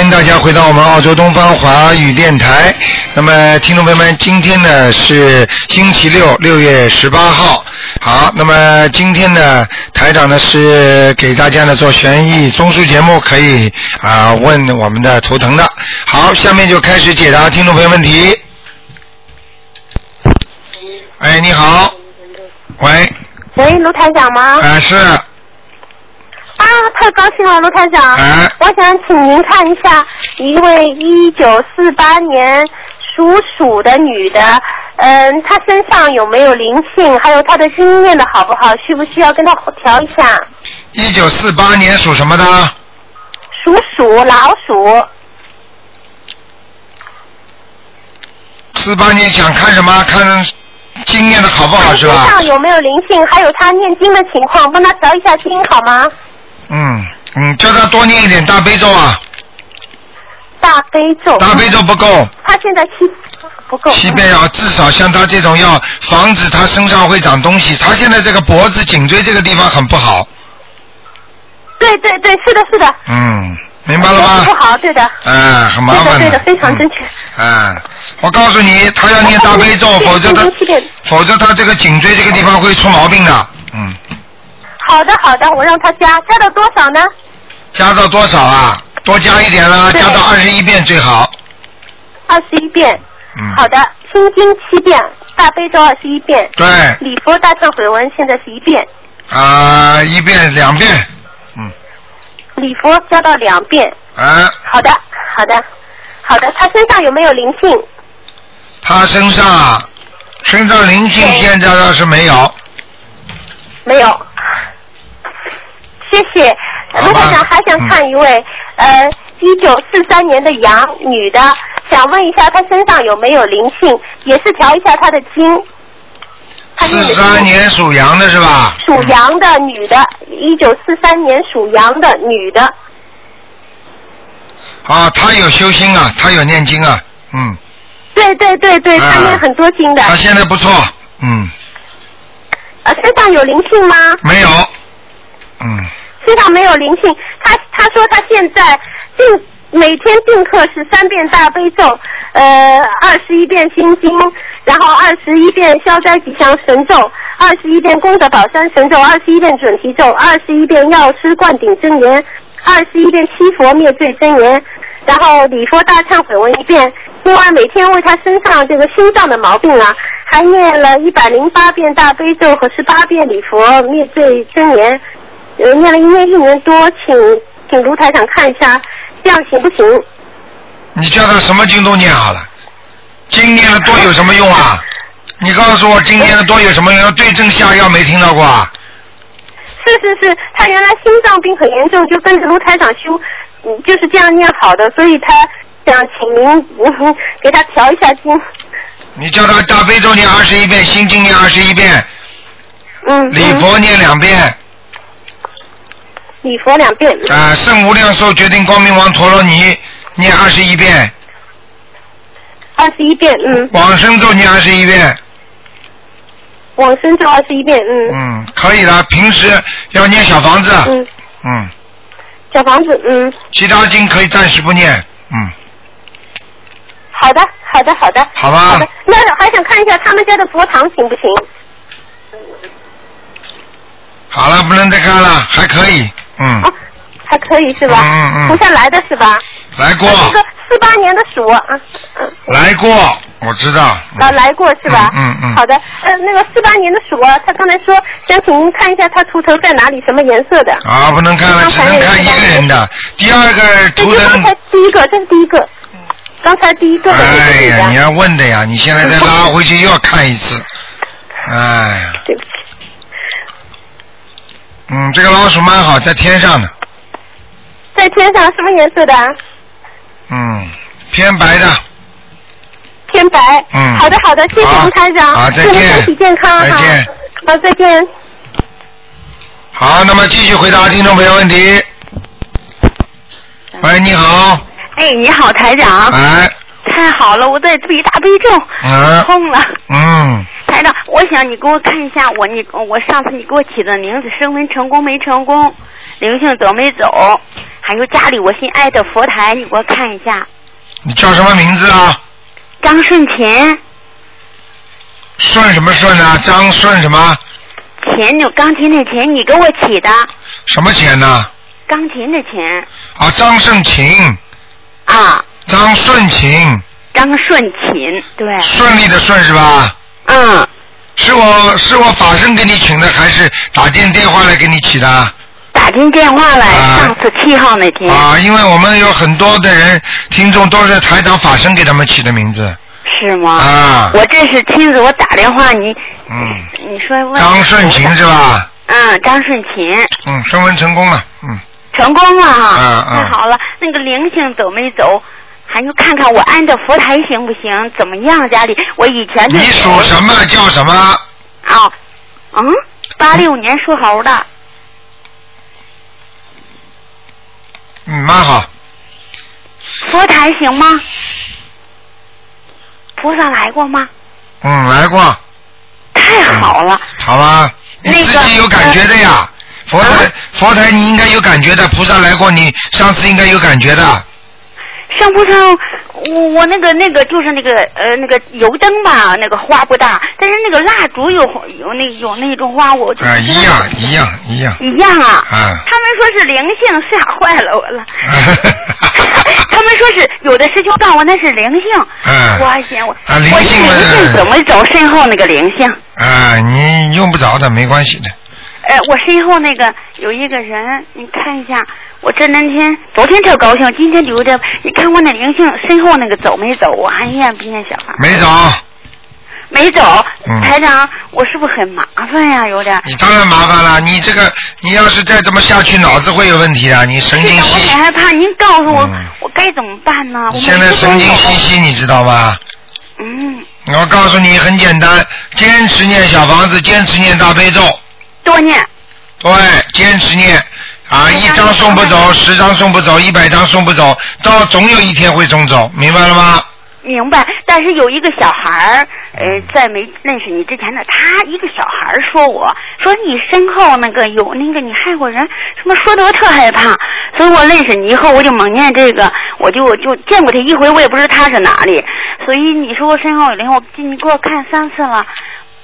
欢迎大家回到我们澳洲东方华语电台。那么，听众朋友们，今天呢是星期六，六月十八号。好，那么今天呢，台长呢是给大家呢做悬疑综述节目，可以啊问我们的图腾的。好，下面就开始解答听众朋友问题。哎，你好，喂，喂，卢台长吗？啊是，高兴了，卢台长。哎我想请您看一下一位一九四八年属鼠的女的，嗯，她身上有没有灵性？还有她的经验的好不好？需不需要跟她调一下？一九四八年属什么的？属鼠，老鼠。四八年想看什么？看经验的好不好是吧？身上有没有灵性？还有她念经的情况，帮她调一下经好吗？嗯嗯，叫他多念一点大悲咒啊，大悲咒。大悲咒不够，他现在七不够。七遍要至少像他这种要防止他身上会长东西。他现在这个脖子、颈椎这个地方很不好，对对对，是的，是的。嗯，明白了吗不？好，对的。哎，很麻烦对的，对的，非常正确。嗯。哎，我告诉你，他要念大悲咒，否则他。否则他这个颈椎这个地方会出毛病的。嗯，好的，好的，我让他加，加到多少呢？加到多少啊？多加一点啦，对加到二十一遍最好。二十一遍。嗯。好的，心经七遍，大悲咒二十一遍，对，礼佛大忏悔文现在是一遍，啊、一遍两遍，嗯，礼佛加到两遍。啊，好的，好的，好的。他身上有没有灵性？他身上啊，身上灵性现在倒是没有，没有。谢谢。好吧卢台长还想看一位，呃，一九四三年的羊女的，想问一下她身上有没有灵性，也是调一下她的经。四三年属羊的是吧？属羊的女的，一九四三年属羊的女的，啊，她有修心啊，她有念经啊，嗯，对对对对，啊她念很多经的。她现在不错，嗯，呃，身上有灵性吗？没有，嗯，身上没有灵性。他他说他现在定每天定课是三遍大悲咒，呃，二十一遍心经，然后二十一遍消灾吉祥神咒，二十一遍功德宝山神咒，二十一遍准提咒，二十一遍药师灌顶真言，二十一遍七佛灭罪真言。然后礼佛大忏悔文一遍，另外每天为他身上这个心脏的毛病啊，还念了一百零八遍大悲咒和十八遍礼佛灭罪真言，呃，念了一年一年多，请请卢台长看一下，这样行不行？你叫他什么经都念好了，经念的多有什么用啊？你告诉我经念的多有什么用？要对症下药没听到过啊？是是是，他原来心脏病很严重，就跟着卢台长修，嗯，就是这样念好的，所以他想请您、嗯、给他调一下经。你叫他大悲咒念二十一遍，心经念二十一遍，嗯，礼佛念两遍，礼佛两遍，啊，圣无量寿决定光明王陀罗尼念二十一遍，二十一遍，嗯，往生咒念二十一遍，往生咒二十一遍，嗯。嗯，可以了。平时要念小房子，嗯，嗯，小房子，嗯，其他经可以暂时不念，嗯，好的，好的，好的，好吧好的，那还想看一下他们家的佛堂行不行？好了，不能再看了，还可以，嗯，哦，还可以是吧？嗯嗯嗯菩萨来的是吧？来过，那个四八年的鼠，啊，嗯。来过，我知道，嗯啊，来过是吧？嗯嗯嗯好的，呃，那个四八年的鼠啊，他刚才说想请您看一下他图腾在哪里，什么颜色的？啊，不能看了，只能看一个人的。第二个这图腾刚才，第一个，这是第一个，刚才第一个哎呀，你要问的呀，你现在再拉回去又要看一次，哎呀，对不起，嗯，这个老鼠蛮好，在天上的，在天上什么颜色的？嗯，偏白的，偏白。嗯好的，好的，谢谢吴台长，好再见祝您身体健康哈。再见。好，再见。好，那么继续回答听众朋友问题。喂，你好，哎，你好，台长。哎，太好了，我在背大悲咒，嗯通了。嗯，台长，我想你给我看一下我你我上次你给我起的名字，升温成功没成功，灵性走没走，还有家里我心爱的佛台，你给我看一下。你叫什么名字啊？张顺琴，顺什么顺啊？张顺什么？琴就钢琴的钱，你给我起的什么钱呢？钢琴的钱啊，张顺琴，啊，张顺琴，张顺琴，对，顺利的顺是吧？嗯，是我是我法身给你请的，还是打进电话来给你起的？打进电话来，啊上次七号那天，啊，因为我们有很多的人听众都是台长法身给他们起的名字是吗？啊。我这是亲自我打电话，你嗯，你说问张顺琴是吧？嗯，张顺琴。嗯，升温成功了，嗯，成功了哈，嗯嗯太好了。那个灵性走没走？还有看看我安的佛台行不行？怎么样？家里我以前你属什么叫什么？啊？嗯，八六年属猴的，嗯，蛮好，佛台行吗？菩萨来过吗？嗯，来过，太好了，好吧？你自己有感觉的呀。佛台啊佛台你应该有感觉的，菩萨来过，你上次应该有感觉的。上不上？我我那个那个就是那个呃那个油灯吧，那个花不大，但是那个蜡烛有有那有那种花，我就一样一样一样。一样啊。啊他们说是灵性，吓坏了我了。他们说是有的师兄告诉我那是灵性，嗯我还嫌我啊灵我性嘛灵性怎么走身后那个灵性？啊，你用不着的，没关系的。呃，我身后那个有一个人，你看一下，我这两天昨天特高兴，今天就有点，你看我那灵性身后那个走没走？我还念不念小房？没走，没走。嗯台长，我是不是很麻烦呀？有点。你当然麻烦了。你这个，你要是再这么下去，脑子会有问题的。你神经是的，我兮很，害怕。您告诉我，嗯我该怎么办呢？我现在神经兮兮，你知道吧？嗯，我告诉你，很简单，坚持念小房子，坚持念大悲咒，多念。对，坚持念。啊，一张送不走，十张送不走，一百张送不走，到总有一天会送走，明白了吗？明白，但是有一个小孩儿，呃，在没认识你之前呢，他一个小孩儿说我说你身后那个有那个你害过人，什么说的我特害怕，所以我认识你以后我就猛念这个，我就就见过他一回，我也不知道他是哪里，所以你说我身后有灵，我你给我看三次了，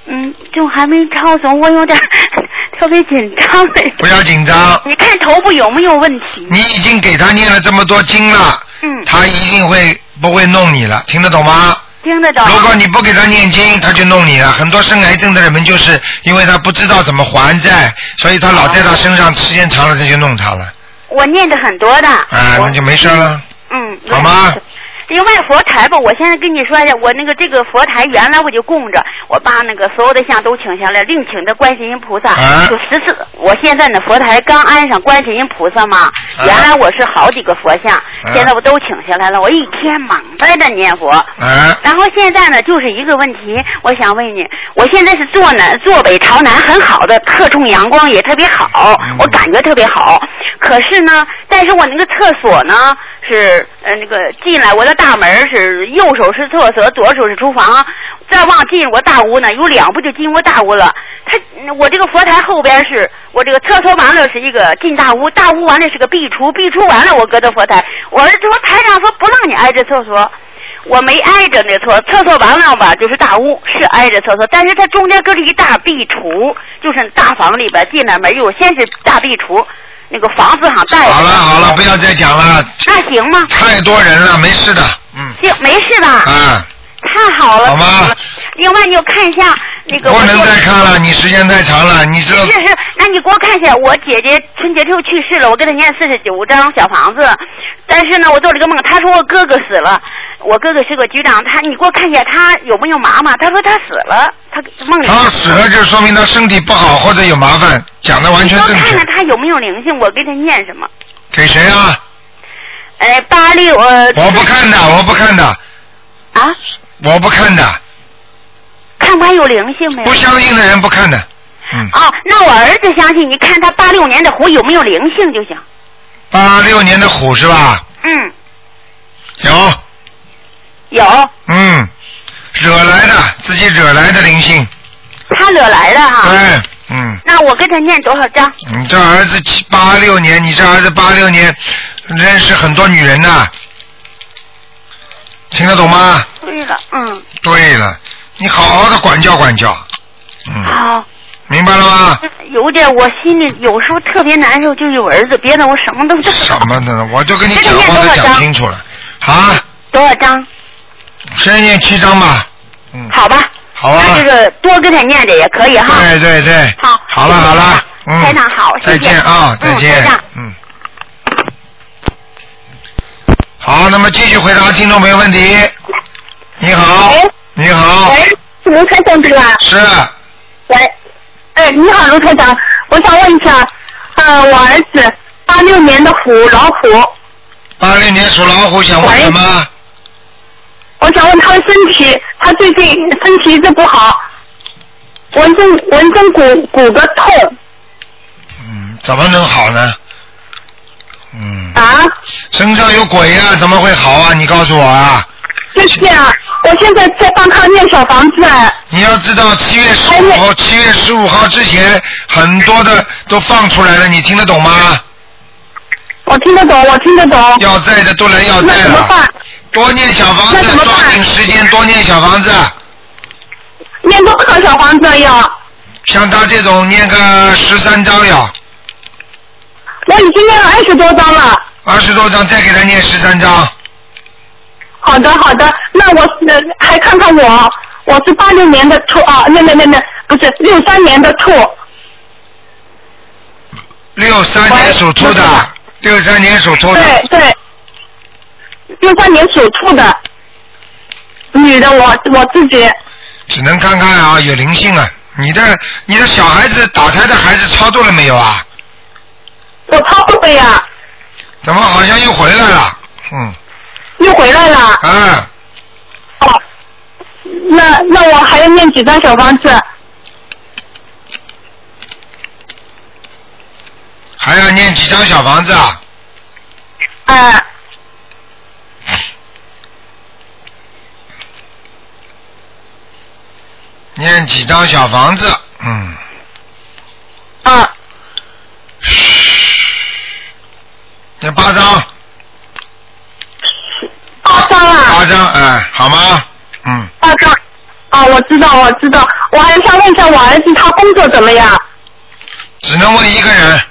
嗯，就还没抄走，我有点 特别紧张。不要紧张，你看头部有没有问题？你已经给他念了这么多经了，嗯，他一定会不会弄你了，听得懂吗？听得懂。如果你不给他念经，他就弄你了。很多生癌症的人们就是因为他不知道怎么还债，所以他老在他身上，时间长了他就弄他了。我念的很多的。啊，那就没事了。嗯，好吗？另外佛台吧，我现在跟你说一下，我那个这个佛台原来我就供着，我把那个所有的像都请下来，另请的观世音菩萨，啊就十四。我现在呢佛台刚安上观世音菩萨嘛，啊原来我是好几个佛像，现在我都请下来了，我一天忙在这念佛。啊，然后现在呢，就是一个问题，我想问你，我现在是坐南坐北朝南，很好的，特冲阳光也特别好，嗯我感觉特别好。可是呢，但是我那个厕所呢是呃那个进来我的大门是右手是厕所，左手是厨房，再往进我大屋呢有两步就进我大屋了。他我这个佛台后边是我这个厕所完了是一个进大屋，大屋完了是个壁橱，壁橱完了我搁的佛台。我儿子说台长说不让你挨着厕所。我没挨着那厕厕所完了吧，就是大屋是挨着厕所，但是它中间搁着一大壁橱，就是大房里边进来门有先是大壁橱，那个房子上带。好了好了，不要再讲了，那行吗？太多人了，没事的，嗯，行，没事吧？啊，太好了。好吗另外，你又看一下那个。不能再看了，你时间太长了，你这是是，那你给我看一下，我姐姐春节之后去世了，我给她念四十九张小房子，但是呢，我做了个梦，她说我哥哥死了，我哥哥是个局长，他你给我看一下他有没有妈妈？他说他死了，他梦里。他死了就说明他身体不好或者有麻烦，讲的完全正确我看看。他有没有灵性，我给他念什么？给谁啊？呃，八六呃。我不看的，我不看的，啊，我不看的，看看有灵性没有？不相信的人不看的。嗯，哦，那我儿子相信，你看他八六年的虎有没有灵性就行。八六年的虎是吧？嗯，有，有。嗯，惹来的，自己惹来的灵性。他惹来的哈。对，嗯，那我给他念多少章？你这儿子七八六年，你这儿子八六年认识很多女人呐，听得懂吗？对了，嗯，对了，你好好的管教管教，嗯，好。明白了吗？有点，我心里有时候特别难受，就有儿子，别的我什么都不知什。么的呢？我就跟你讲话都讲清楚了。啊，多少张？先念七张吧。嗯，好吧。好啊。那这个多给他念点也可以哈。对对对。好。好了好了，嗯。台长好。再见啊，再见。嗯。好，那么继续回答听众朋友问题。你好。喂。你好。喂，是卢台长对吧？是。喂，哎，你好，卢台长，我想问一下，呃，我儿子八六年的虎老虎，八六年属老虎，想问什么？我想问他的身体，他最近身体一直不好，纹身纹身骨骨骼痛嗯，怎么能好呢？嗯。啊？身上有鬼呀、怎么会好啊？你告诉我啊！就是啊，我现在在帮他念小房子啊。你要知道，七月十五号，七月十五号之前，很多的都放出来了，你听得懂吗？我听得懂，我听得懂。要债的都来要债那怎么办了，？多念小房子抓紧时间多念小房子。念多少小房子要？像他这种念个十三张呀，我已经念了二十多张了。二十多张再给他念十三章。好的，好的。那我呃还看看我，我是八六年的兔啊，那那那那不是六三年的兔，六三年属兔的，六三年属兔的，对对，六三年属兔的女的，我我自己只能看看啊，有灵性啊。你的你的小孩子打胎的孩子操作了没有啊？我操作了呀，怎么好像又回来了？嗯，又回来了。啊，哦，那那我还要念几张小房子？还要念几张小房子啊？啊、念几张小房子？嗯，啊，念八张，八张哎，好吗？嗯，八张。啊，我知道，我知道。我还想问一下我儿子，他工作怎么样？只能问一个人。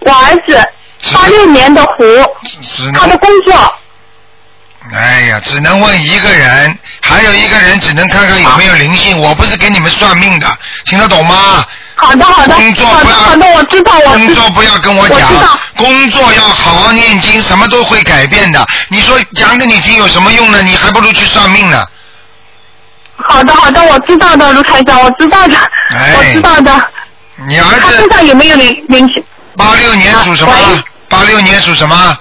我儿子八六年的虎，他的，工作哎呀，只能问一个人，还有一个人只能看看有没有灵性。我不是给你们算命的，听得懂吗？好的，好的，工作不要好的，好的，我知道，我。工作不要跟我讲我，工作要好好念经，什么都会改变的。你说讲给你听有什么用呢？你还不如去算命呢。好的，好的，我知道的，卢台长，我知道的，哎我知道的。你儿他身子上有没有灵灵性？八六年属什么？八六年属什么？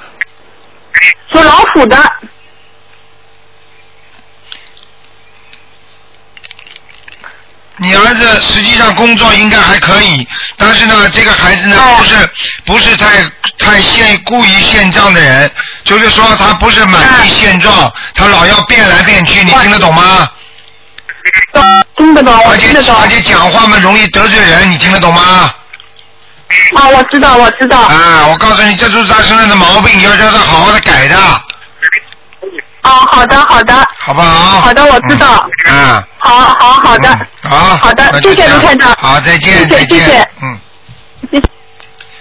属老虎的。你儿子实际上工作应该还可以，但是呢，这个孩子呢哦不是不是太太现故意现状的人，就是说他不是满意现状，他老要变来变去，你听得懂吗？听得懂，我而且听得懂。而且讲话嘛容易得罪人，你听得懂吗？啊，我知道，我知道。啊，我告诉你，这就是他身上的毛病，要叫他好好的改的，啊，好的，好的，好不好？好的我知道嗯。啊。好，好，好的。嗯好。好的谢谢卢台长好，再见，谢谢再见。谢谢嗯。谢谢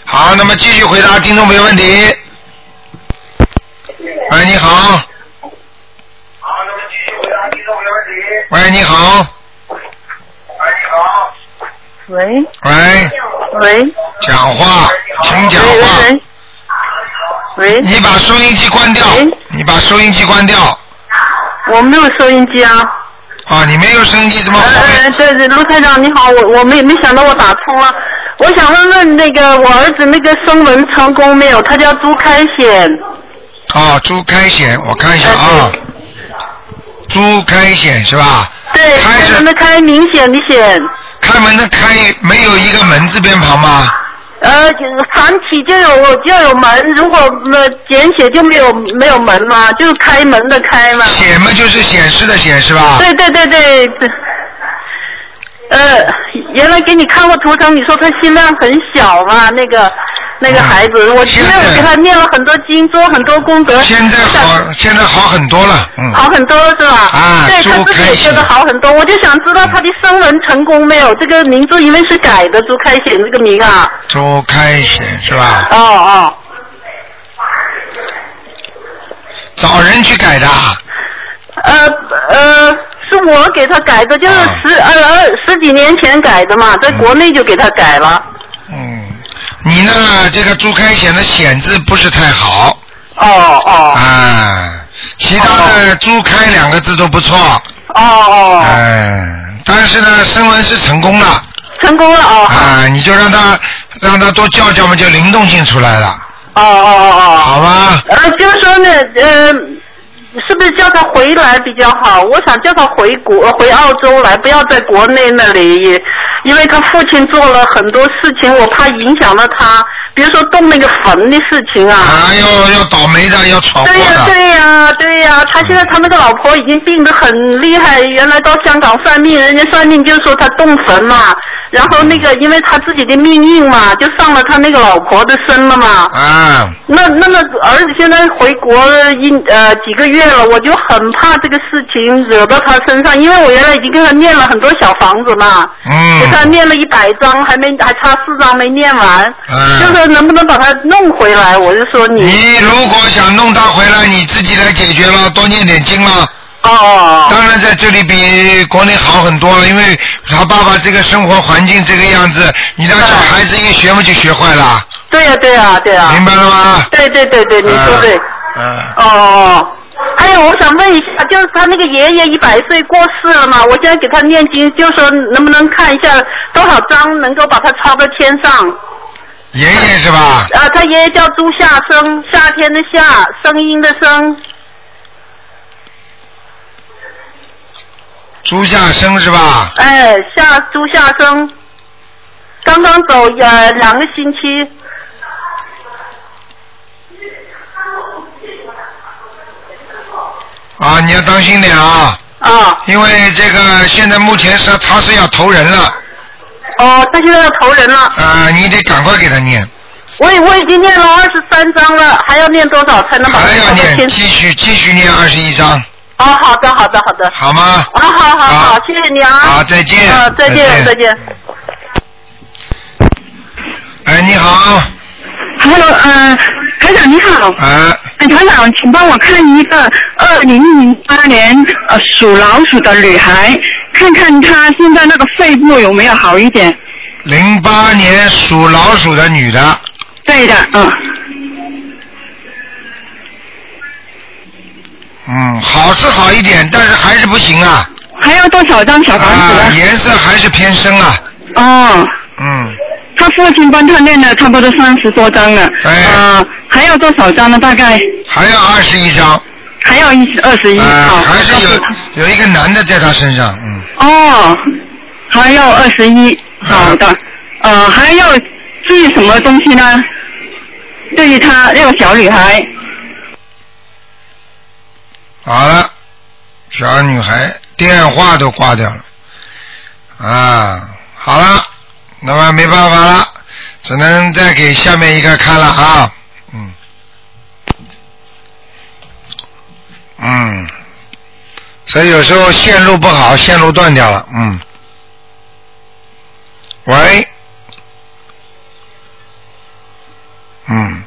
好，那么继续回答听众朋友问题。喂，你好。好，那么继续回答听众朋友问题。喂，你好。喂，你好。喂喂，喂讲话，请讲喂话。喂喂，你把收音机关掉，你把收音机关掉。我没有收音机啊。啊，你没有收音机怎么呃，会？对对，卢台长你好，我我没没想到我打通了，我想问问那个我儿子那个升文成功没有？他叫朱开显，啊，朱开显，我看一下啊。朱开显是吧？对，开门的开，明显的显，开门的开没有一个门字边旁吗？呃，繁体就有就有门，如果呃简写就没有没有门嘛，就是开门的开嘛。写嘛就是显示的显是吧？对对对对对。呃，原来给你看过图腾，你说他心量很小嘛，那个那个孩子，我现在我给他念了很多经，做很多功德。现在好，现在好很多了，嗯。好很多了是吧？啊，对他自己也觉得好很多，我就想知道他的声纹成功没有？这个名字因为是改的，朱开显这个名啊。朱开显是吧？哦哦。找人去改的。呃呃。是我给他改的，就是十二二十几年前改的嘛，在国内就给他改了。嗯，你呢？这个朱开显的显字不是太好。哦哦。啊，其他的朱开两个字都不错。哦哦。哎，但是呢，声纹是成功了。成功了哦。啊，你就让他让他多叫叫嘛，就灵动性出来了。哦哦哦哦。好吧。呃，就是说呢，呃。是不是叫他回来比较好？我想叫他回国，回澳洲来，不要在国内那里，因为他父亲做了很多事情，我怕影响了他。比如说动那个坟的事情啊。啊，要要倒霉的，要闯祸的。对呀，对呀，对呀，他现在他那个老婆已经病得很厉害，原来到香港算命，人家算命就说他动坟嘛。然后那个，因为他自己的命运嘛，就上了他那个老婆的身了嘛。啊。那那么儿子现在回国一呃几个月了，我就很怕这个事情惹到他身上，因为我原来已经跟他念了很多小房子嘛。嗯。给他念了一百张，还没还差四张没念完。嗯。就是能不能把他弄回来？我就说你。你如果想弄他回来，你自己来解决了，多念点经了。哦，当然在这里比国内好很多了，因为他爸爸这个生活环境这个样子，你让小孩子一学嘛就学坏了。对呀对呀对呀。明白了吗？对对对对，你说对。嗯。哦哦，还有我想问一下，就是他那个爷爷一百岁过世了嘛，我现在给他念经，就说能不能看一下多少章能够把他抄到天上？爷爷是吧？啊，他爷爷叫朱夏生，夏天的夏，声音的声。朱夏生是吧？哎，夏朱夏生，刚刚走呃两个星期。啊，你要当心点啊！啊。因为这个现在目前是他是要投人了。哦，他现在要投人了。啊，你得赶快给他念。我我已经念了二十三章了，还要念多少才能把还要念，继续继续念二十一章。哦，好的，好的，好的。好吗？啊，好好好，谢谢你啊。好，再见。啊，再见，再见。哎，你好。Hello，呃，台长你好。啊。台长，请帮我看一个二零零八年呃属老鼠的女孩，看看她现在那个肺部有没有好一点。零八年属老鼠的女的。对的，嗯。嗯，好是好一点，但是还是不行啊。还要多少张小房子？啊，颜色还是偏深啊。哦。嗯。他父亲帮他念了差不多三十多张了。哎。啊，还要多少张呢？大概。还要二十一张。还要一二十一。啊，还是有有一个男的在他身上，嗯。哦，还要二十一，好的。呃，还要注意什么东西呢？对于他那个小女孩。好了，小女孩电话都挂掉了，啊，好了，那么没办法了，只能再给下面一个看了啊，嗯，嗯，所以有时候线路不好，线路断掉了，嗯，喂，嗯。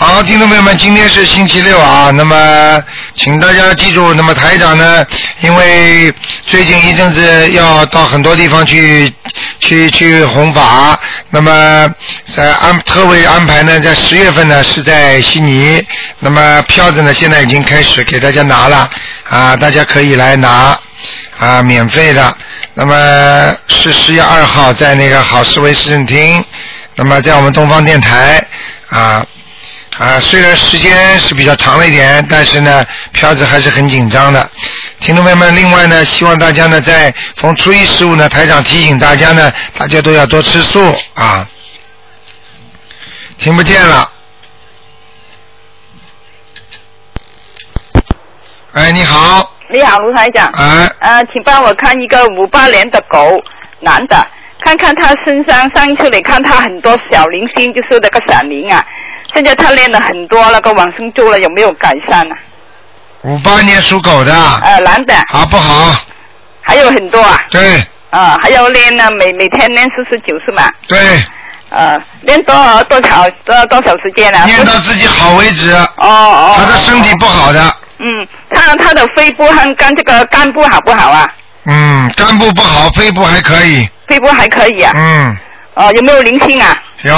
好，听众朋友们，今天是星期六啊，那么请大家记住，那么台长呢，因为最近一阵子要到很多地方去去去弘法，那么在安特委安排呢，在十月份呢是在悉尼，那么票子呢现在已经开始给大家拿了啊，大家可以来拿啊，免费的，那么是十月二号在那个好思维市政厅，那么在我们东方电台啊。啊，虽然时间是比较长了一点，但是呢，票子还是很紧张的。听众朋友们，另外呢，希望大家呢，在逢初一十五呢，台长提醒大家呢，大家都要多吃素啊。听不见了。哎，你好，你好，卢台长。哎，呃，请帮我看一个五八年的狗，男的，看看他身上，上一次你看他很多小零星，就是那个闪灵啊，现在他练了很多那个往生咒了，有没有改善呢、五八年属狗的，呃，男的，好不好？还有很多啊，对啊、还要练呢，每每天练四十九是吗？对，呃，练多少多少多多少时间啊？练到自己好为止。哦哦。他的身体不好的，嗯，他他的肺部和肝这个肝部好不好啊？嗯，肝部不好，肺部还可以，肺部还可以啊。嗯，哦，有没有灵性啊？有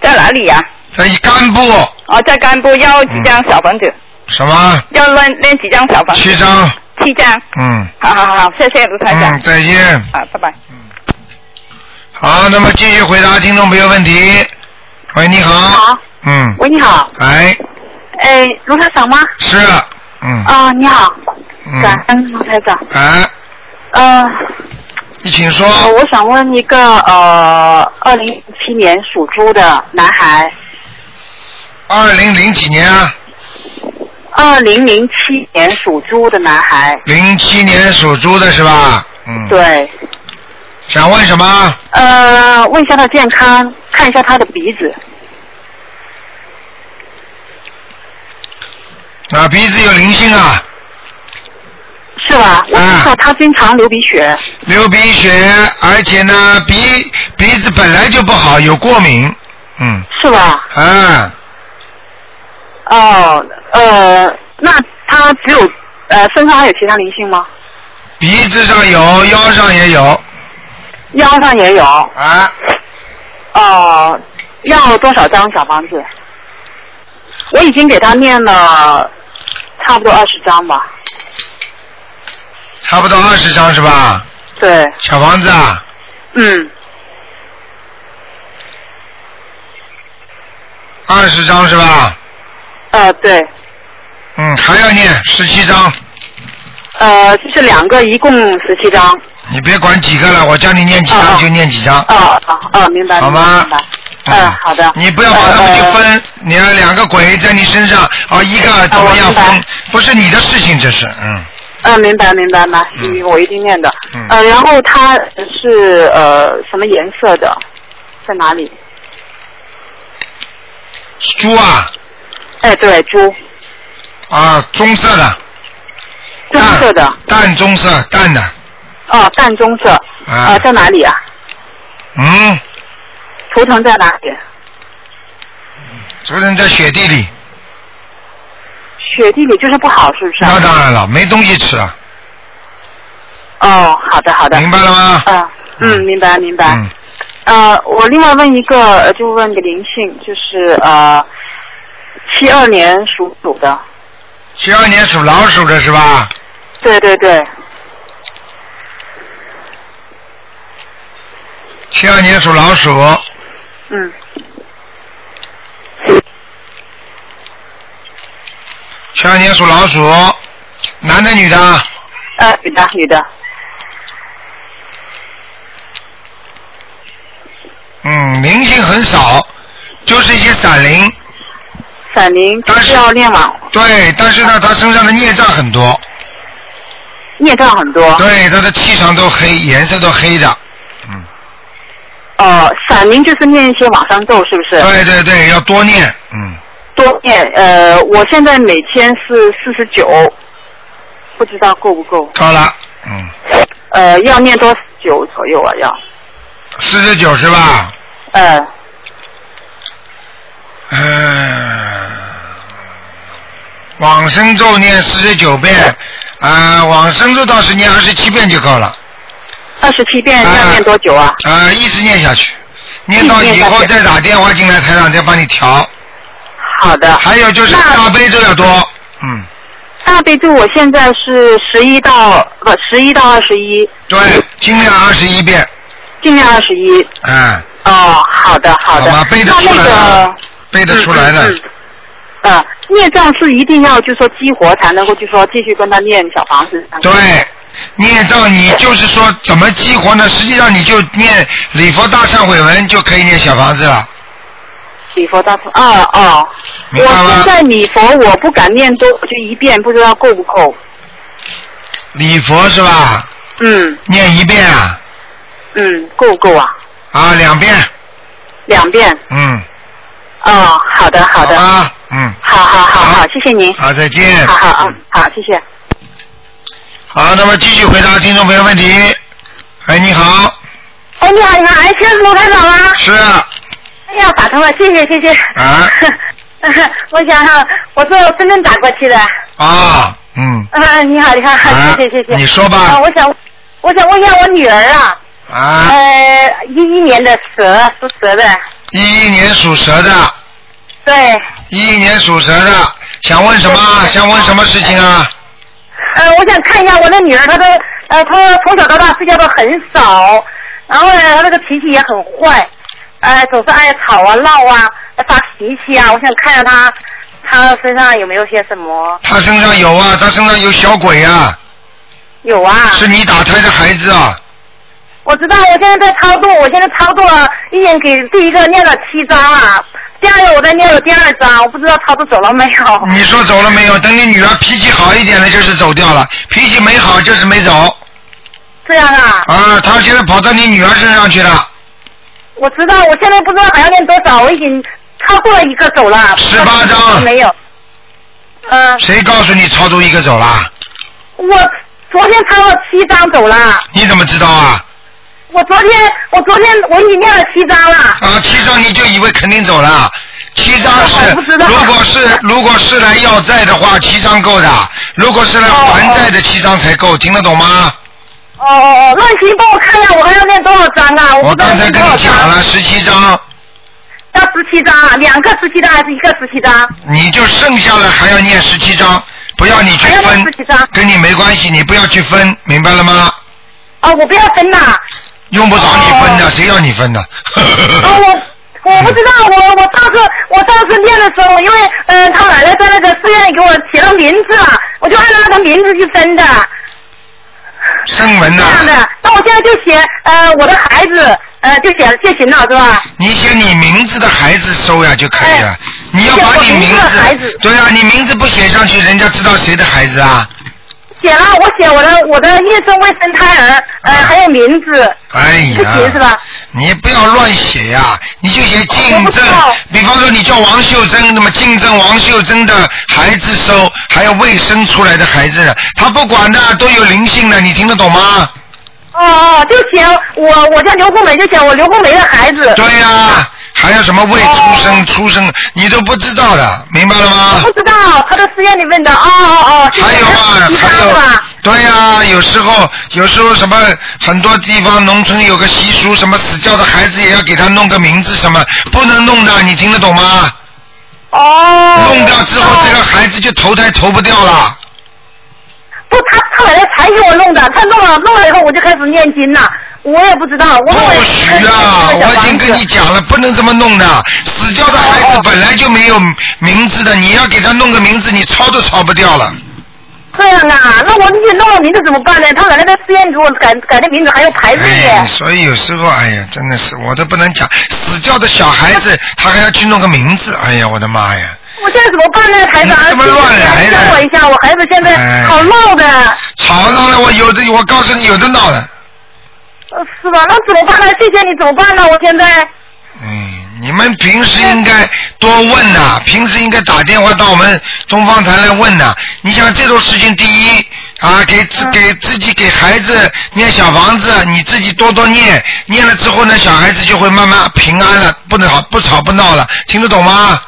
在哪里呀、在干部哦，在干部要几张小房子？什么要练练几张小房子？七张，七张。嗯好好好，谢谢卢台长。嗯，再见。啊，拜拜。嗯好，那么继续回答听众朋友问题。喂，你好。好。嗯，喂，你好，哎，哎，卢台长吗？是，嗯啊，你好，感嗯，恩卢台长。哎，呃，你请说。呃我想问一个呃，二零一七年属猪的男孩，二零零几年啊？二零零七年属猪的男孩，零七年属猪的是吧？嗯。。对，想问什么？呃，问一下他健康，看一下他的鼻子，啊，鼻子有灵性啊，是吧？我啊知道他经常流鼻血，流鼻血，而且呢，鼻鼻子本来就不好，有过敏。嗯。是吧？啊，哦，呃，那他只有呃身上还有其他灵性吗？鼻子上有，腰上也有。腰上也有。啊，哦，要多少张小房子？我已经给他念了差不多二十张吧。差不多二十张是吧？对，小房子啊，嗯，二十张是吧？呃，对，嗯，还要念十七张。呃，就是两个，一共十七张。你别管几个了，我叫你念几张就念几张。哦哦哦，明白，好吗明白。嗯，好的。你不要把他们去分，你要两个鬼在你身上，哦，一个怎么样分不是你的事情，这是，嗯，嗯，明白明白明白，嗯我一定念的。嗯呃，然后它是呃什么颜色的？在哪里？猪啊，哎，对，猪，啊，棕色的，棕色的，淡棕色，淡的，哦，淡棕色。啊呃在哪里啊？嗯，图腾在哪里？昨天在雪地里，雪地里就是不好，是不是啊？那当然了，没东西吃啊，哦，好的好的。明白了吗？嗯嗯，明白明白。嗯，呃，我另外问一个，呃就问个灵性，就是呃，七二年属鼠的，七二年属老鼠的是吧？对对对，七二年属老鼠，嗯，七二年属老鼠，男的女的？呃，女的女的，嗯，明星很少，就是一些散灵。闪灵但是要念网，对，但是呢，他身上的孽障很多，孽障很多。对，他的气场都黑，颜色都黑的。嗯，哦、闪灵就是念一些往生咒，是不是？对对对，要多念。嗯，多念，呃，我现在每天是四十九，不知道够不够？够了。嗯，呃，要念多久左右啊？要，四十九是吧？嗯，嗯，往生咒念四十九遍，啊、往生咒倒是念二十七遍就够了。二十七遍啊要念多久啊？啊、一直念下去，念到以后再打电话进来，台长再帮你调。好的。还有就是大悲咒要多，嗯，大悲咒我现在是十一到不十一到二十一，对，尽量二十一遍，尽量二十一。嗯、哦，好的好的。好吧背得出来那的个背得出来的。嗯嗯嗯呃，孽障是一定要就说激活才能够就说继续跟他念小房子。对，孽障你就是说怎么激活呢？实际上你就念礼佛大忏悔文就可以念小房子了。礼佛大忏啊哦，我现在礼佛我不敢念多，就一遍，不知道够不够。礼佛是吧？嗯念一遍啊，嗯，够不够啊？啊，两遍，两遍。嗯，哦，好的好的，啊，谢谢您。好，再见。好好嗯，好，谢谢。好，那么继续回答听众朋友问题。哎，你好，哎，你好，你好，哎，是卢台长吗？是啊，哎呀，打通了，谢谢谢谢。啊 我想哈，我是深圳打过去的。啊，嗯，啊，你好，你好，啊谢谢谢谢。你说吧啊，我想，我想问一下我女儿啊，啊，呃，一一年的蛇，属蛇的，一一年属蛇的，对，一一年属蛇的，想问什么？想问什么事情啊？呃，我想看一下我的女儿，她的，呃，她从小到大睡觉都很少，然后呢，她那个脾气也很坏，呃，总是爱吵啊、闹啊、发脾气啊。我想看看她，她身上有没有些什么？她身上有啊，她身上有小鬼啊，有啊。是你打胎的孩子啊。我知道，我现在在操作，我现在操作了，已经给第一个念了七章了，第二个我在念了第二章，我不知道操作走了没有。你说走了没有？等你女儿脾气好一点了，就是走掉了；脾气没好，就是没走。这样啊？啊，他现在跑到你女儿身上去了。我知道，我现在不知道还要念多少，我已经超过了一个走了。十八章没有。嗯、谁告诉你超度一个走了？我昨天超了七张走了，你怎么知道啊？我昨天我昨天我已经念了七张了。啊，七张你就以为肯定走了？七张是如果是如果是来要债的话，七张够的；如果是来还债的，七张才够，听得懂吗？哦哦哦，那行，帮我看一下，我还要念多少张啊？我刚才跟。你讲了，十七张，要十七张啊，两个十七张还是一个十七张？你就剩下了还要念十七张，不要你去分念17张，跟你没关系，你不要去分，明白了吗？哦，我不要分呐。用不着你分哦的，谁要你分的？啊，我我不知道，我我上次我上次念的时候，因为嗯、呃他奶奶在那个寺院里给我写了名字了，我就按照那个名字去分的。声文呐、这样的，那我现在就写呃我的孩子，呃就写就行了是吧？你写你名字的孩子收呀就可以了。哎你要把你名字的孩子，对啊，你名字不写上去，人家知道谁的孩子啊？写了，我写我的我的叶生未生胎儿，呃啊还有名字，哎不行是吧，你不要乱写呀，你就写我竞争不知道。比方说你叫王秀珍，那么竞争王秀珍的孩子收，还有未生出来的孩子，他不管的，都有灵性的，你听得懂吗？哦哦，就写我我叫刘红梅，就写我刘红梅的孩子。对呀、还有什么未出生、哦出生，你都不知道的，明白了吗？不知道，他在寺院里问的，哦哦哦，还有啊，还有对呀、有时候有时候什么很多地方农村有个习俗，什么死掉的孩子也要给他弄个名字，什么不能弄的，你听得懂吗？哦。弄掉之后，这个孩子就投胎投不掉了。不，他他奶奶才给我弄的，他弄了弄了以后我就开始念经了，我也不知道，我不许啊！我已经跟你讲了，不能这么弄的。死掉的孩子本来就没有名字的，你要给他弄个名字，你抄都抄不掉了。这样啊，那我你弄了名字怎么办呢？他奶奶在寺院给我改改的名字还要排队耶。哎，所以有时候，哎呀，真的是我都不能讲，死掉的小孩子他还要去弄个名字，哎呀，我的妈呀！我现在怎么办呢，台长？你这么乱来的教我一下，我孩子现在哎好闹的，吵闹了，我有的，我告诉你，有的闹的。呃是吧？那怎么办呢？谢谢你，怎么办呢？我现在嗯，你们平时应该多问呐、平时应该打电话到我们东方台来问呐、你想这种事情，第一啊，给自给自己给孩子念小房子，你自己多多念，念了之后呢，小孩子就会慢慢平安了，不能好不吵不闹了，听得懂吗？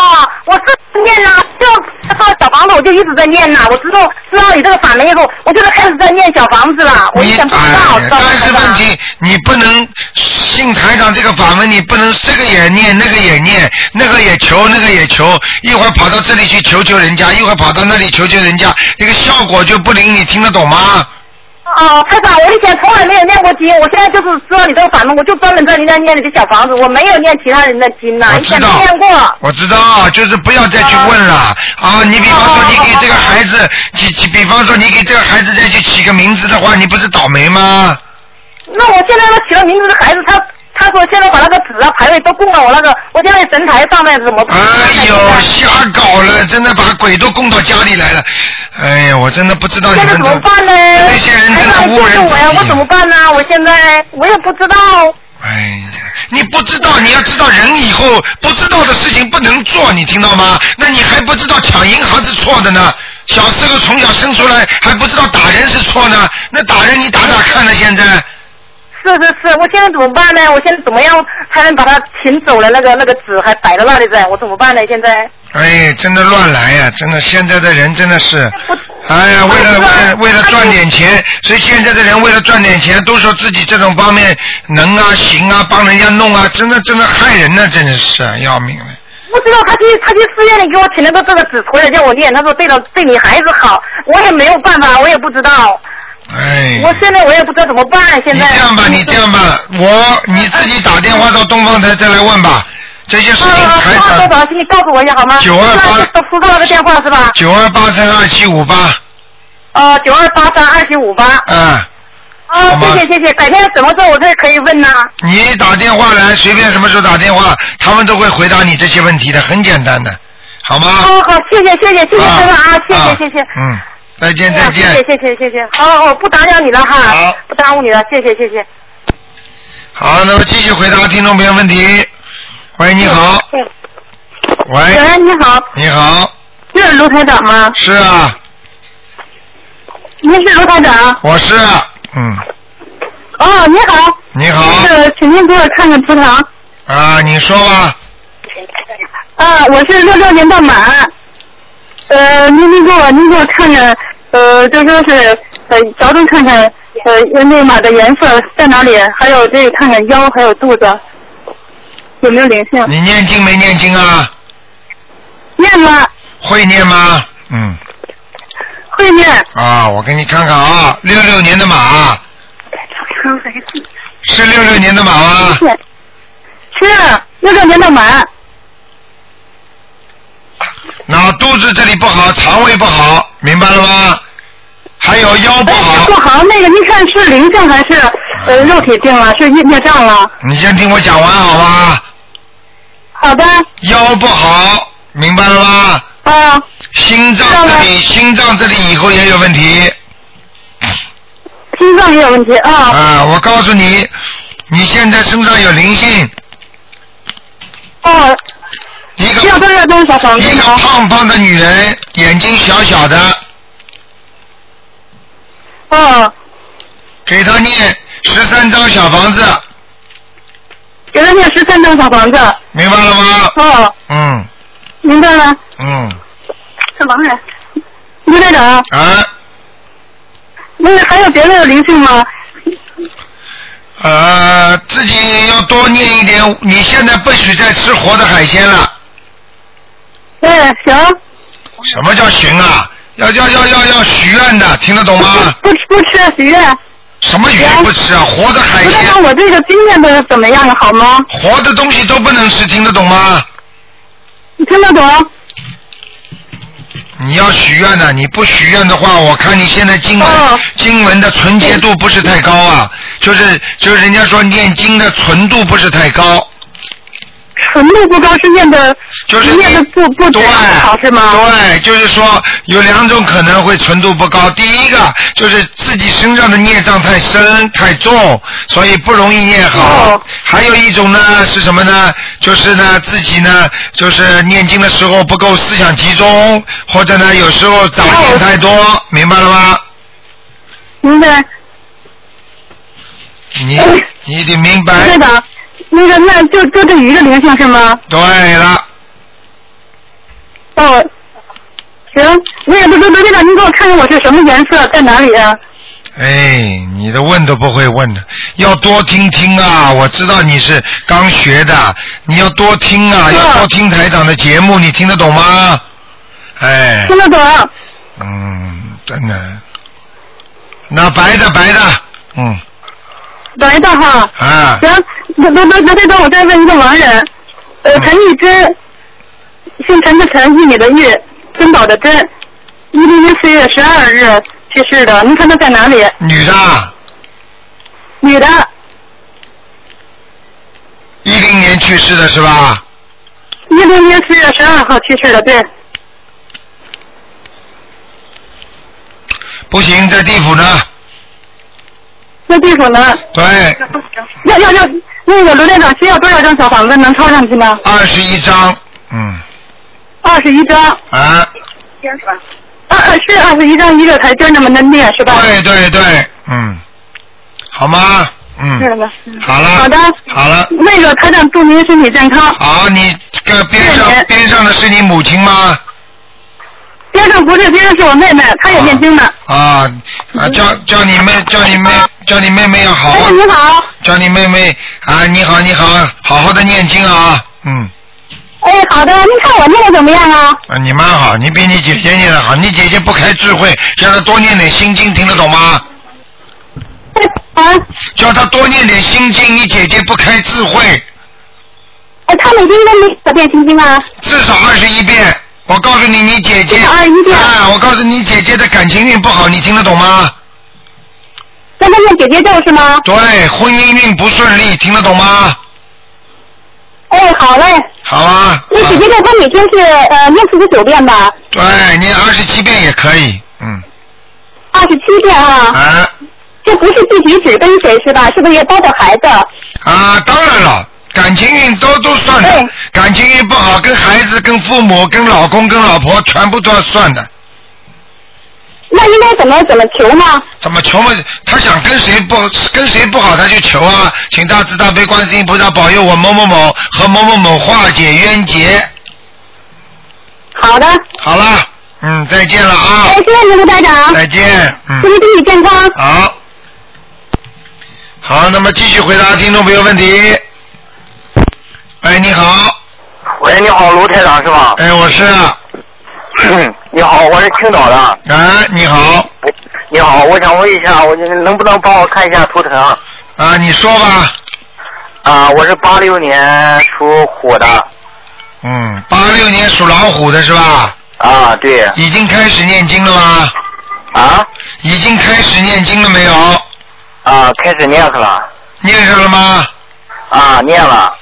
啊，我是念呐，就到小房子我就一直在念呐。我知道知道你这个法门以后，我就开始在念小房子了。我以你前不知道，但是问题你不能信台长这个法门，你不能这个也念，那个也念，那个也求，那个也求，一会儿跑到这里去求求人家，一会儿跑到那里求求人家，这个效果就不灵，你听得懂吗？哦，台长，我以前从来没有念过经，我现在就是知道你这个法门，我就专门在你那念你的小房子，我没有念其他人的经呐，以前没道念过。，我知道，就是不要再去问了啊！你比方说你给这个孩子起起，比方说你给这个孩子再去起个名字的话，你不是倒霉吗？那我现在要起了名字的孩子，他他说现在把那个纸啊牌位都供到我那个我家里神台上面，怎么办？哎呦，瞎搞了，真的把鬼都供到家里来了。哎呀，我真的不知道你们现在怎么办呢？那些人真的台长无人我呀！我怎么办呢？我现在我也不知道。哎呀，你不知道，你要知道人以后不知道的事情不能做，你听到吗？那你还不知道抢银行是错的呢？小时候从小生出来还不知道打人是错呢？那打人你打打看呢？现在是是是，我现在怎么办呢？我现在怎么样才能把他请走了？那个那个纸还摆在那里在，我怎么办呢？现在哎，真的乱来呀！真的，现在的人真的是，哎呀，为了为了为了赚点钱，所以现在的人为了赚点钱，都说自己这种方面能啊行啊，帮人家弄啊，真的真的害人呢，真的是要命了。不知道他去他去寺院里给我请了个这个纸回来叫我念，他说对了对你孩子好，我也没有办法，我也不知道。哎，我现在我也不知道怎么办，现在。你这样吧，你这样吧，我你自己打电话到东方台再来问吧，这些事情啊，台多少多长少，请你告诉我一下好吗？九二八都收到那个电话是吧？九二八三二七五八，哦，九二八三二七五八。嗯，啊，吗谢谢谢谢，改天什么时候我这可以问呢？你打电话来，随便什么时候打电话，他们都会回答你这些问题的，很简单的，好吗？好好，谢谢谢谢谢谢啊师傅啊，谢啊谢谢谢。嗯，再见再见谢谢见。谢谢谢谢，好好好，不打扰你了哈，好不耽误你了，谢谢谢谢。好，那么继续回答听众朋友问题。喂，你好。嗯。喂，喂，你好，你好，是卢台长吗？是啊，您是卢台长？我是啊，嗯，哦，你好。你好是，请您给我看看图腾。啊，你说吧，啊，我是六六年的马。呃，您您给我您给我看看，呃，就说是呃，着重看看呃那马的颜色在哪里，还有这个看看腰还有肚子有没有灵性。你念经没念经啊？念了，会念吗？嗯，会念。啊，我给你看看啊，六六年的马，是六六年的马吗？是六六年的马。那肚子这里不好，肠胃不好，明白了吗？还有腰不好不。好，那个您看是灵性还是呃肉体病了？是业孽障了？你先听我讲完好吧？好的。腰不好，明白了吗？啊。心脏这里，心脏这里以后也有问题。心脏也有问题啊。啊，我告诉你，你现在身上有灵性。哦。一个要多少张小房子一个胖胖的女人，眼睛小小的。哦。给他念十三张小房子，给他念十三张小房子。明白了吗？哦，嗯明白了。嗯是盲人。卢队长，啊那个还有别的灵性吗？呃，自己要多念一点。你现在不许再吃活的海鲜了。哎，行。什么叫行啊？要要要要要许愿的，听得懂吗？不吃不吃许愿。什么鱼不吃啊？活的海鲜卢队长，，我这个经验的怎么样？好吗？活的东西都不能吃，听得懂吗？你听得懂？你要许愿的，你不许愿的话，我看你现在经文、哦经文的纯洁度不是太高啊，就是就是人家说念经的纯度不是太高，纯度不高是念的，就是念的不不对好是吗？对，就是说有两种可能会纯度不高。第一个就是自己身上的孽障太深太重，所以不容易念好。哦还有一种呢是什么呢？就是呢自己呢就是念经的时候不够思想集中，或者呢有时候杂念太多，明白了吗？明白。你你得明白。卢队长，那个那就就这一个灵性是吗？对了，哦，行，那个卢卢队长，您给我看看我是什么颜色，在哪里啊？哎，你的问都不会问的，要多听听啊！我知道你是刚学的，你要多听啊，要多听台长的节目，你听得懂吗？哎，听得懂。嗯，真的，那白的白的，嗯，白的哈。啊，行，卢卢卢卢队长，我再问一个盲人，呃，陈玉珍，姓陈的陈，玉米的玉，珍宝的珍，一零年四月十二日去世的，您看他在哪里？女的，女的。一零年去世的是吧？一零年四月十二号去世的，对。不行，在地府呢。在地府呢。对，要要要，那个卢店长需要多少张小房子能抄上去呢？二十一张，嗯，二十一张。啊，二二是二十一张一个台阶那么的念是吧？对对对，嗯，好吗？嗯，是的。好了，好的。好了，那个台长祝您身体健康。好，你这个边上边上的是你母亲吗？边上不是，边上是我妹妹，她也念经的。啊啊，叫叫你妹叫你妹叫你妹妹要好好哎，你好。叫你妹妹啊，你好你好，好好的念经啊，嗯，哎，好的，您看我念的怎么样啊？啊你蛮好，你比你姐姐念的好，你姐姐不开智慧，叫她多念点心经，听得懂吗？啊。叫她多念点心经，你姐姐不开智慧。哎，她每天都念几遍心经啊？至少二十一遍。我告诉你，你姐姐。啊，我告诉你，姐姐的感情运不好，你听得懂吗？让她念姐姐咒是吗？对，婚姻运不顺利，听得懂吗？哎，好嘞。好啊。那姐姐咒她每天是呃念四十九遍吧？对，念二十七遍也可以，嗯。二十七遍啊。啊。这不是具体指跟谁是吧？是不是也包括孩子？啊，当然了，感情运都都算的，感情运不好，跟孩子、跟父母、跟老公、跟老婆，全部都要算的。那应该怎么怎么求呢？怎么求嘛？他想跟谁不跟谁不好，他就求啊，请大慈大悲观世音菩萨保佑我某某某和某某某化解冤结。好的。好了，嗯，再见了啊。哎，谢谢您，卢台长。再见，嗯。祝您身体健康。好。好，那么继续回答听众朋友问题。哎，你好。喂，你好，卢台长是吧？哎，我是。你好，我是青岛的。哎，你好。你好，我想问一下，我能不能帮我看一下图腾？啊，你说吧。啊，我是八六年属虎的。嗯，八六年属老虎的是吧？啊，对。已经开始念经了吗？啊？已经开始念经了没有？啊，开始念去了。念上了吗？啊，念了。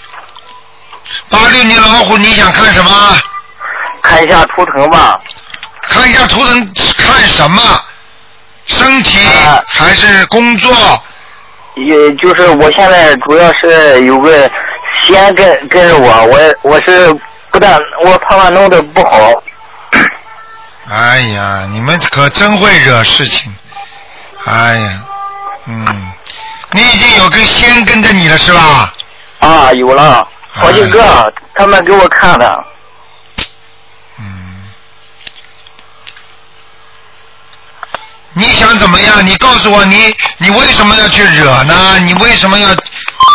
八六年老虎，你想看什么？看一下图腾吧。看一下图腾，看什么？身体还是工作？也就是我现在主要是有个仙跟跟着我，我我是不但我怕怕弄得不好。哎呀，你们可真会惹事情！哎呀，嗯，你已经有根仙跟着你了是吧？啊，有了好几个，他们给我看的。嗯你想怎么样？你告诉我，你你为什么要去惹呢？你为什么要？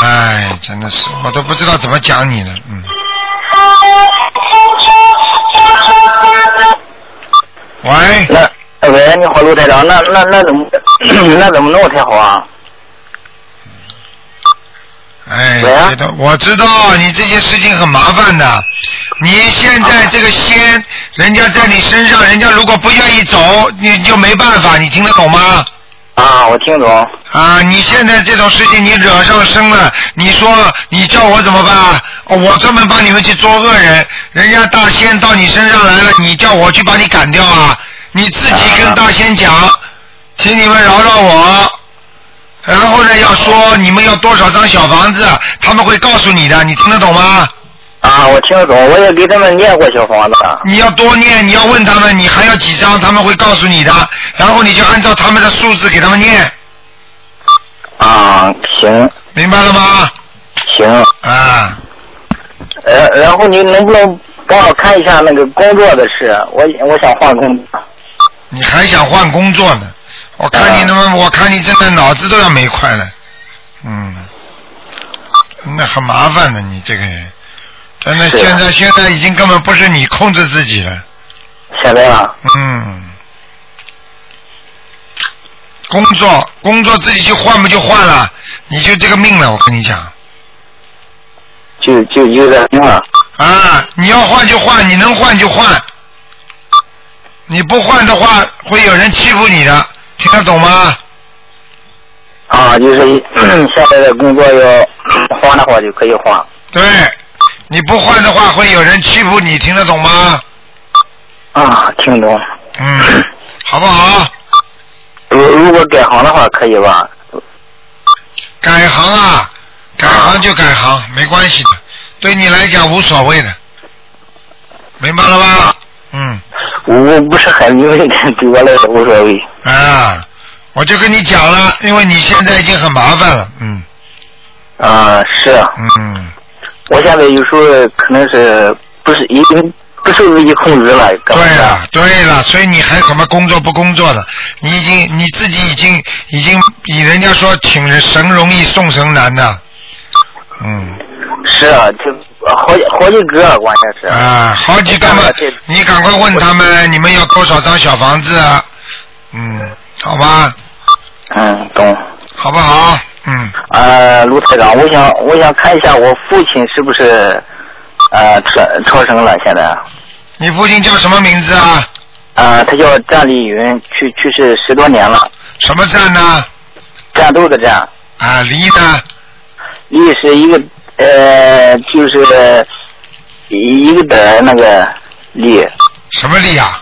哎，真的是，我都不知道怎么讲你了，嗯。喂。那喂，你好，陆台长，那那 那怎么那怎么弄才好啊？哎，知道我知道你这些事情很麻烦的。你现在这个仙，人家在你身上，人家如果不愿意走，你就没办法。你听得懂吗？啊，我听懂。啊，你现在这种事情你惹上身了，你说你叫我怎么办？哦我专门帮你们去做恶人，人家大仙到你身上来了，你叫我去把你赶掉啊？你自己跟大仙讲，请你们饶饶我。然后呢，要说你们要多少张小房子，他们会告诉你的，你听得懂吗？啊，我听得懂，我也给他们念过小房子。你要多念，你要问他们，你还要几张，他们会告诉你的，然后你就按照他们的数字给他们念。啊，行。明白了吗？行。啊。呃，然后你能不能帮我看一下那个工作的事？我我想换工作。你还想换工作呢？我看你他妈，我看你真的脑子都要没块了，嗯，那很麻烦的，你这个人，真的现在现在已经根本不是你控制自己了。现在啊。嗯。工作工作自己去换不就换了，你就这个命了，我跟你讲。就就有点命了。啊，你要换就换，你能换就换，你不换的话会有人欺负你的，听得懂吗？啊，就是现在的工作要换的话就可以换。对，你不换的话，会有人欺负你，听得懂吗？啊，听懂。嗯，好不好？如如果改行的话，可以吧？改行啊，改行就改行，没关系的，对你来讲无所谓的，明白了吧？嗯。我我不是很明白，对我来说无所谓。啊，我就跟你讲了，因为你现在已经很麻烦了，嗯。啊，是。嗯。我现在有时候可能是不是已经不受自己控制了。对了，对了，所以你还什么工作不工作的？你已经你自己已经已经比人家说请神容易送神难的，嗯。是啊，就好几好几个，关键是。啊，好几个嘛，你赶快问他们，你们要多少张小房子？嗯，好吧。嗯，懂。好不好？嗯。呃，卢台长，我想我想看一下我父亲是不是呃超超生了？现在。你父亲叫什么名字啊？啊，他叫战立云，去去世十多年了。什么战呢？战斗的战。啊，离呢？离是一个。呃，就是一个的那个力。什么力啊？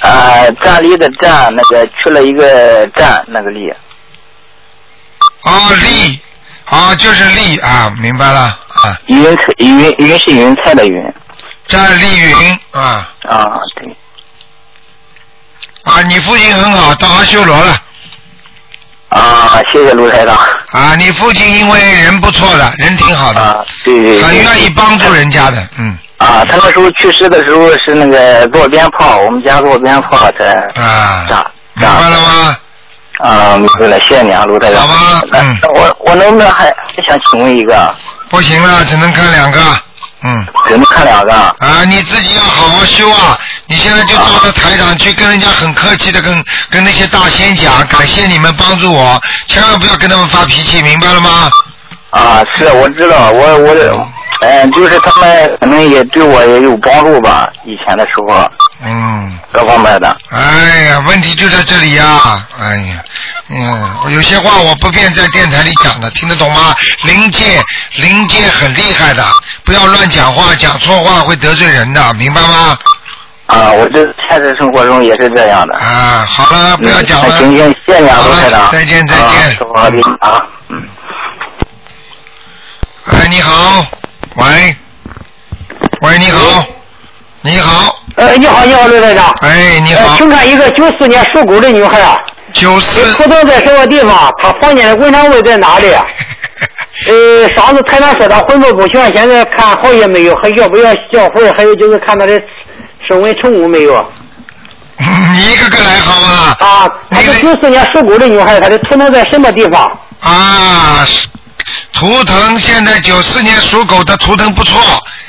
啊，站立的站，那个去了一个站，那个立。啊，立，啊，就是立啊，明白了啊。云彩云云是云彩的云。站立云啊。啊，对。啊，你父亲很好，到阿修罗了。啊，谢谢卢台长。啊，你父亲因为人不错的，人挺好的，啊、对对，很愿意帮助人家的，嗯。啊，他那时候去世的时候是那个做鞭炮，我们家做鞭炮在啊炸，明白了吗？啊，明白了，谢谢你啊，卢台长。好吧，嗯。我我能不能还想请问一个？不行了，只能看两个。嗯，只能看两个。啊，你自己要好好修啊！你现在就到了台上去跟人家很客气的跟跟那些大仙讲，感谢你们帮助我，千万不要跟他们发脾气，明白了吗？啊，是，我知道，我我，嗯，就是他们可能也对我也有帮助吧，以前的时候。嗯。各方面的。哎呀，问题就在这里呀！哎呀，嗯，有些话我不便在电台里讲的，听得懂吗？灵界，灵界很厉害的，不要乱讲话，讲错话会得罪人的，明白吗？啊，我这现实生活中也是这样的。啊，好了，不要讲了。行行，谢谢你啊，台长。再见再见。好的啊，嗯。哎，你好，喂，喂，你好，你好。呃，你好，你好，刘台长。哎，你好。请看一个九四年属狗的女孩啊。九四。图腾在什么地方？她房间的文昌位在哪里？呃，上次台长说她魂魄不全，现在看好些没有，还要不要叫魂？还有就是看她的升温成功没有？你一个个来好吗？啊，她是九四年属狗的女孩，她的图腾在什么地方？啊，图腾现在九四年属狗的图腾不错。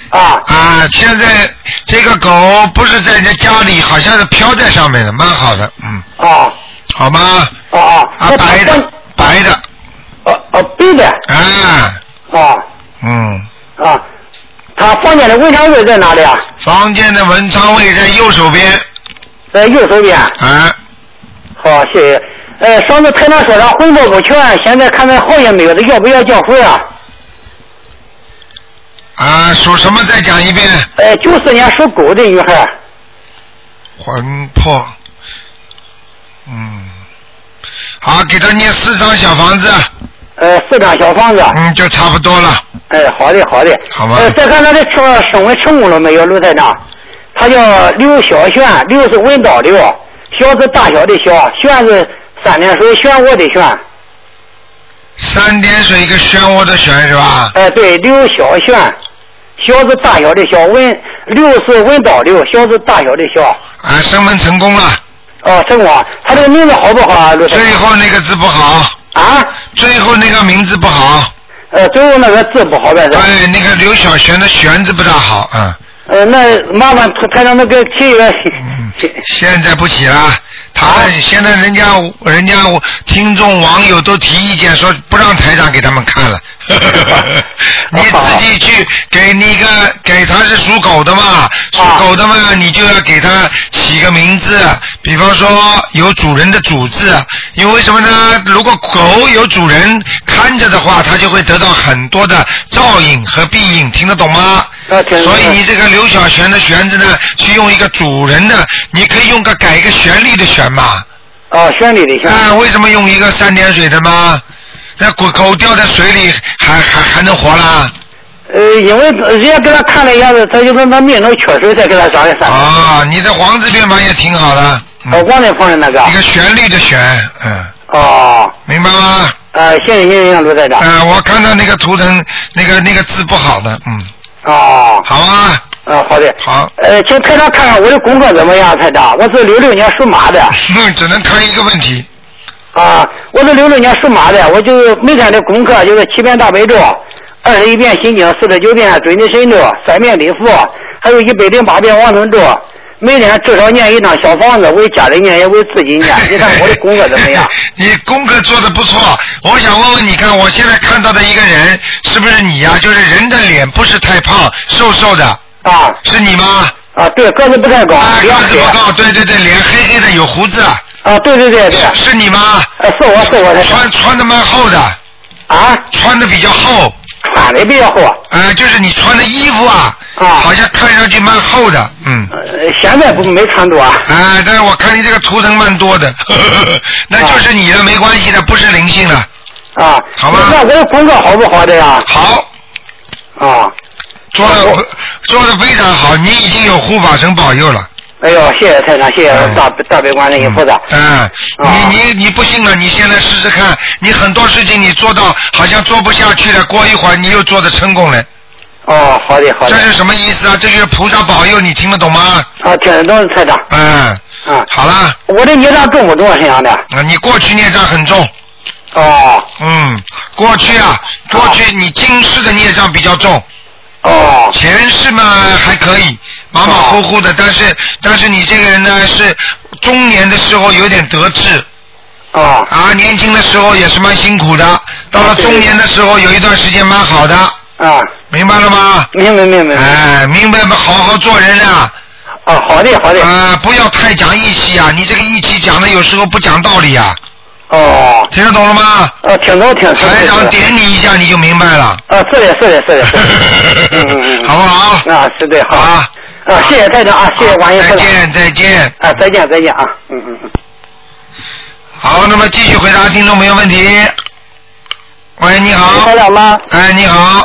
啊啊！现在这个狗不是在人家家里，好像是飘在上面的，蛮好的，嗯。啊。好吗？啊啊。啊，白的，白的。哦哦，白的。啊。啊。嗯。啊，他房间的文昌位在哪里啊？房间的文昌位在右手边。在右手边。啊。好，谢谢。呃，上次台长说他魂魄不全，现在看看好些没有，他要不要叫魂啊？啊，属什么？再讲一遍。呃，九四年属狗的女孩。魂魄。嗯。好，给他念四张小房子。呃，四张小房子。嗯，就差不多了。哎，好的，好的。好吧。呃，再看他的车升温成功了没有，卢台长？他叫刘小璇，刘是文刀刘，小是大小的小，璇是三点水漩涡的漩。三点水一个漩涡的漩是吧？哎，对，刘小璇，小是大小的小文，刘是文刀刘，小是大小的小。啊，升温成功了。哦，成功。他这个名字好不好啊？最后那个字不好。啊？最后那个名字不好。呃，最后那个字不好呗。对，那个刘小璇的璇字不大好，嗯。呃，那麻烦台长那个提一个嗯，现在不起了。他现在人家人家听众网友都提意见说不让台长给他们看了，你自己去给那个给他是属狗的嘛，属狗的嘛，你就要给他起个名字，比方说有主人的主字，因为什么呢？如果狗有主人看着的话，它就会得到很多的照应和庇应，听得懂吗？所以你这个刘小璇的璇字呢，去用一个主人的，你可以用个改一个旋律的旋嘛。哦，旋律的旋。啊，为什么用一个三点水的吗？那狗狗掉在水里还还还能活啦？呃，因为人家给他看了一下子，他就说他命中缺水，再给他上的三。啊，你的黄字变法也挺好的。哦，王连鹏的那个。一个旋律的旋，嗯。哦。明白吗？呃，行行行，卢队长。嗯，我看到那个图腾，那个那个字不好的，嗯。哦。好啊。嗯，好的。好。呃，请台长看看我的功课怎么样，台长？我是六六年属马的。嗯，只能看一个问题。啊，我是六六年属马的，我就每天的功课就是七遍大悲咒，二十一遍心经，四十九遍准提神咒，三遍礼佛，还有一百零八遍往生咒。每天至少念一张小房子，为家里念也为自己念。你看我的功课怎么样？你功课做的不错，我想问问你看，我现在看到的一个人是不是你呀？就是人的脸不是太胖，瘦瘦的。啊。是你吗？啊，对，个子不太高。啊，个子不高，对对对，脸黑黑的，有胡子。啊，对对对对。是你吗？呃，是我是我的。穿穿的蛮厚的。啊。穿的比较厚。穿的比较厚。啊，就是你穿的衣服啊。啊。好像看上去蛮厚的，嗯。呃，现在不没穿多。啊，但是我看你这个图腾蛮多的，那就是你的，没关系的，不是灵性的。啊。好吧。那我的功课好不好的呀？好。啊。做的做的非常好，你已经有护法神保佑了。哎呦，谢谢太长，谢谢大大悲观世音菩萨。嗯，你你你不信了，你现在试试看，你很多事情你做到好像做不下去了，过一会儿你又做的成功了。哦，好的好的。这是什么意思啊？这就是菩萨保佑，你听得懂吗？啊，听得懂，台长。嗯。嗯。好了。我的孽障重不重沈阳的？啊，你过去孽障很重。哦。嗯，过去啊，过去你今世的孽障比较重。哦。前世嘛还可以，马马虎虎的，但是但是你这个人呢是中年的时候有点得志。哦。啊，年轻的时候也是蛮辛苦的，到了中年的时候有一段时间蛮好的。啊。明白了吗？明白明白。哎，明白吗？好好做人啊。啊，好的好的。啊，不要太讲义气啊！你这个义气讲的有时候不讲道理啊。哦。听得懂了吗？哦，听懂听懂。台长点你一下，你就明白了。啊，是的，是的，是的。是的 嗯嗯嗯。好不好？啊，是的，好啊。啊，谢谢台长啊，谢谢王爷。再见，再见。啊，再见，再见啊，嗯嗯嗯。好，那么继续回答听众朋友问题。喂，你好。台长吗？哎，你好。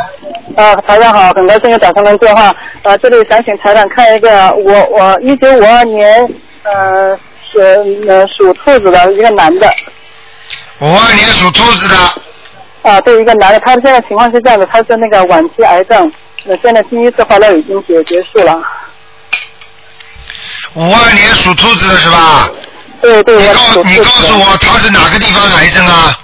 啊，台长好，很高兴又打通了电话。啊，这里想请台长看一个，我我一九五二年，呃，是呃属兔子的一个男的。五二年属兔子的。啊，对，一个男的，他现在情况是这样的，他是那个晚期癌症，那，现在第一次化疗已经结结束了。五二年属兔子的是吧？对对，你告你告诉我他是哪个地方癌症啊？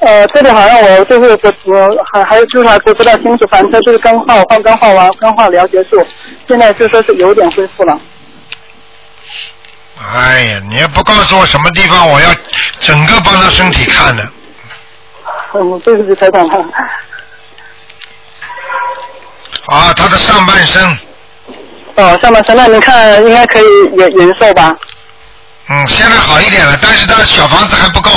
呃，这里好像我就是不我还还就是还不不大清楚，反正就是刚化刚刚化完刚化疗结束，现在就说是有点恢复了。哎呀，你也不告诉我什么地方，我要整个帮他身体看的。嗯，对不起，台长。啊，他的上半身。哦，上半身，那你看应该可以延延寿吧？嗯，现在好一点了，但是他小房子还不够。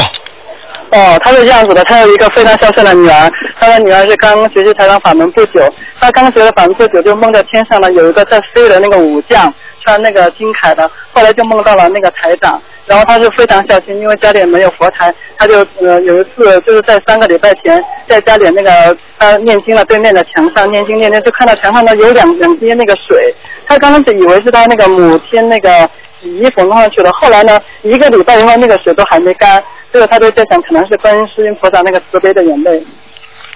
哦，他是这样子的，他有一个非常孝顺的女儿，他的女儿是刚学习台长法门不久，他刚学了法门不久，就梦到天上呢有一个在飞的那个武将，穿那个金铠的，后来就梦到了那个台长，然后他是非常孝心，因为家里没有佛台，他就呃有一次就是在三个礼拜前，在家里那个他念经了，对面的墙上念经念念，就看到墙上呢有两两滴那个水，他刚开始以为是他那个母亲那个洗衣服弄上去了，后来呢一个礼拜以后那个水都还没干。这个他都在想，可能是观音世音菩萨那个慈悲的眼泪。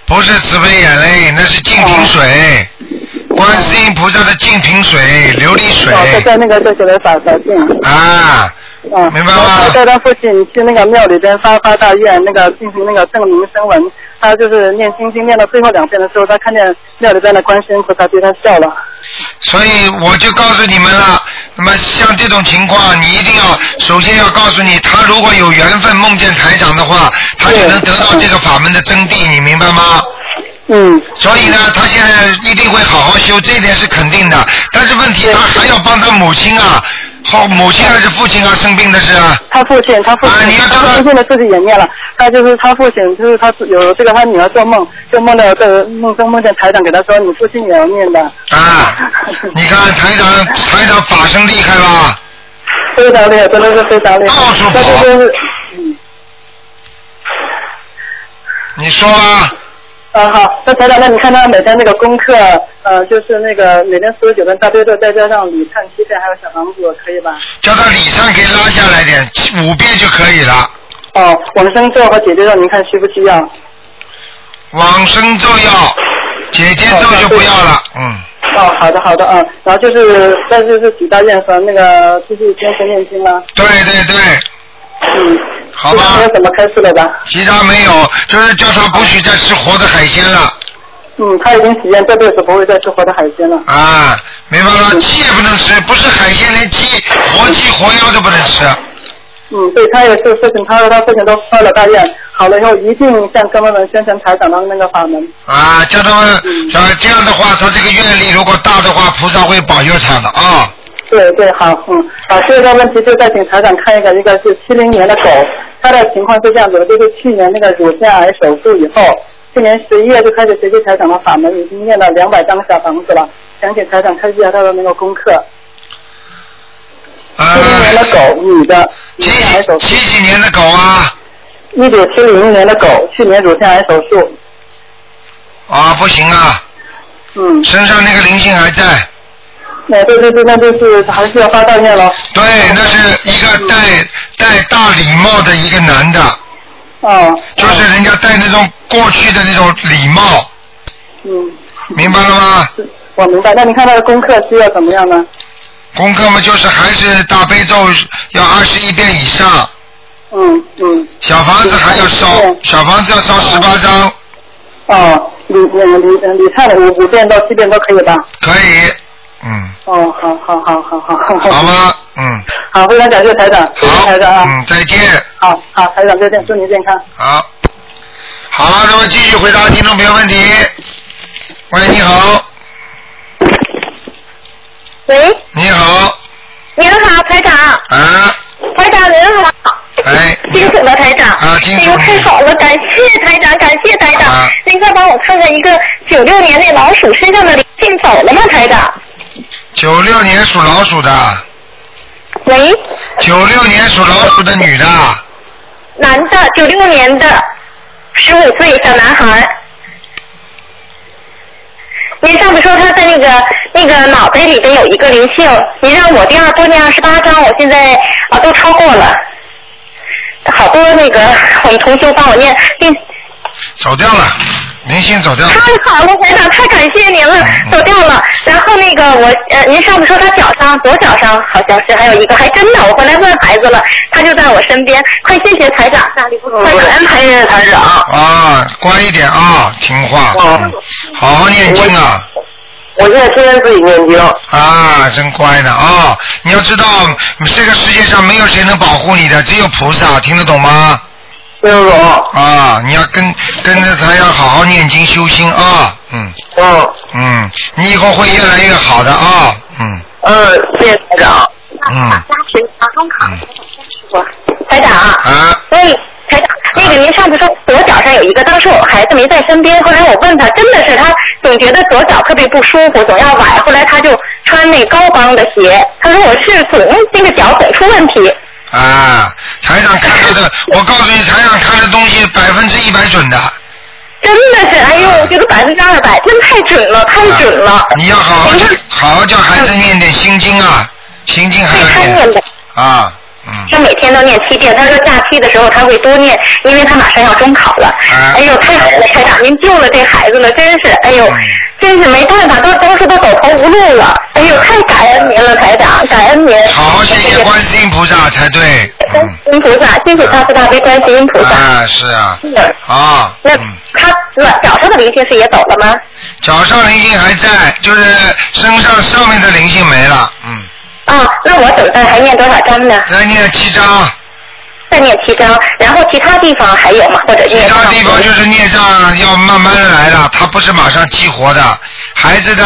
不是慈悲眼泪，那是净瓶水。观世音菩萨的净瓶水，琉璃水。哦，在在那个在写的法法镜。啊，嗯，明白吗带他父亲去那个庙里边发发大愿，那个进行那个证明声闻。他就是念心经念到最后两遍的时候，他看见庙里边的观世音菩萨对他笑了。所以我就告诉你们了，那么像这种情况，你一定要首先要告诉你，他如果有缘分梦见台长的话，他就能得到这个法门的真谛，你明白吗？嗯。所以呢，他现在一定会好好修，这一点是肯定的。但是问题，他还要帮他母亲啊，后母亲还是父亲啊，生病的是啊。他父亲，他父亲，他父亲的自己也念了，他就是他父亲，就是他有这个他女儿做梦，就梦到这梦中梦见台长给他说，你父亲也要念的。啊，你看台长 台长法身厉害吧？非常厉害，真的是非常厉害。到处跑那就是你说吧。啊好，那台长，那你看他每天那个功课，呃，就是那个每天四十九遍大悲咒，再加上礼忏七遍，还有小房子，可以吧？叫他礼上可以拉下来点，五遍就可以了。哦，往生咒和姐姐咒，您看需不需要？往生咒要，姐姐咒就不要了，嗯。哦，好的好的，嗯，然后就是再就是几大愿和那个继续坚持念经了。对对对。嗯。好吧。没有什么开示了吧？其他没有，就是叫他不许再吃活的海鲜了。嗯，他已经体验这辈子不会再吃活的海鲜了。啊，明白了，鸡也不能吃，不是海鲜，连鸡、活鸡、活鸭都不能吃。嗯，对他也是事情，他和他父亲都发了大愿，好了以后一定向哥们们宣传台长的那个法门。啊，叫他们，啊，这样的话，他这个愿力如果大的话，菩萨会保佑他的啊。对对，好，嗯，好，下一个问题就再请台长看一个，一个是七零年的狗，它的情况是这样子的，就是去年那个乳腺癌手术以后，去年十一月就开始学习财长的法门，已经念了两百张小房子了，想请台长看一下他的那个功课。七零年的狗，女的，乳腺癌手术。几几年的狗啊？一九七零年的狗，去年乳腺癌手术。啊，不行啊。嗯。身上那个灵性还在。那对对对，那就是还是要发大愿了。对，那是一个戴戴大礼帽的一个男的。哦。就是人家戴那种过去的那种礼帽，嗯。明白了吗？我明白，那你看他的功课需要怎么样呢？功课嘛，就是还是大悲咒要二十一遍以上，嗯嗯。小房子还要烧，小房子要烧十八张，哦，礼礼礼礼忏的五五遍到七遍都可以吧？可以，嗯，哦，好好好好好。好吗？嗯，好，非常感谢台长，谢谢台长啊。嗯，再见。好好，台长再见，祝您健康。好，好，那么继续回答听众朋友问题。喂，你好，喂，你好，您好，台长。啊。台长您好。哎。辛苦了台长。啊，金哎呦，太好了，感谢台长，感谢台长。啊您再帮我看看一个九六年那老鼠身上的灵性走了吗，台长？九六年属老鼠的。喂。九六年属老鼠的女的，男的，九六年的，十五岁小男孩。您上次说他在那个那个脑袋里边有一个灵性，您让我第二多念二十八章，我现在啊都超过了，好多那个我们同学帮我念，念走掉了，明星走掉了。太好了，台长，太感谢您了，走掉了。然后那个我呃，您上次说他脚上左脚上好像是还有一个，还真的，我回来问孩子了，他就在我身边。快谢谢台长，快感恩台谢台长。啊，乖一点啊，听话，好好念经啊。我现在天天自己念经。啊，真乖呢啊！你要知道，这个世界上没有谁能保护你的，只有菩萨，听得懂吗？听得懂。啊，你要跟跟着他要好好念经修心啊，嗯。嗯。嗯，你以后会越来越好的啊，嗯。嗯，谢谢台长。嗯。台长。啊。喂，台长，那个您上次说左脚上有一个，当时我孩子没在身边，后来我问他，真的是他总觉得左脚特别不舒服，总要崴，后来他就穿那高帮的鞋，他说我是总那个脚总出问题。啊，台长看到的，我告诉你，台长看的东西百分之一百准的。真的是，哎呦，我觉得百分之二百，真太准了，太准了。你要好好好好叫孩子念点心经啊，心经还要念啊，他每天都念七遍。他说假期的时候他会多念，因为他马上要中考了。哎呦，太好了，台长，您救了这孩子了，真是，哎呦，真是没办法，都当时都走投无路了。哎呦，太感恩您了，台长，感恩您。好好谢谢观世音菩萨才对。观世音菩萨，谢谢大慈大悲观世音菩萨。啊，是啊。是。啊。那他脚上的灵性是也走了吗？脚上灵性还在，就是身上上面的灵性没了，嗯。啊，那我等待还念多少章呢？再念七章。再念七章，然后其他地方还有吗？或者其他地方就是孽障要慢慢来了，它不是马上激活的。孩子的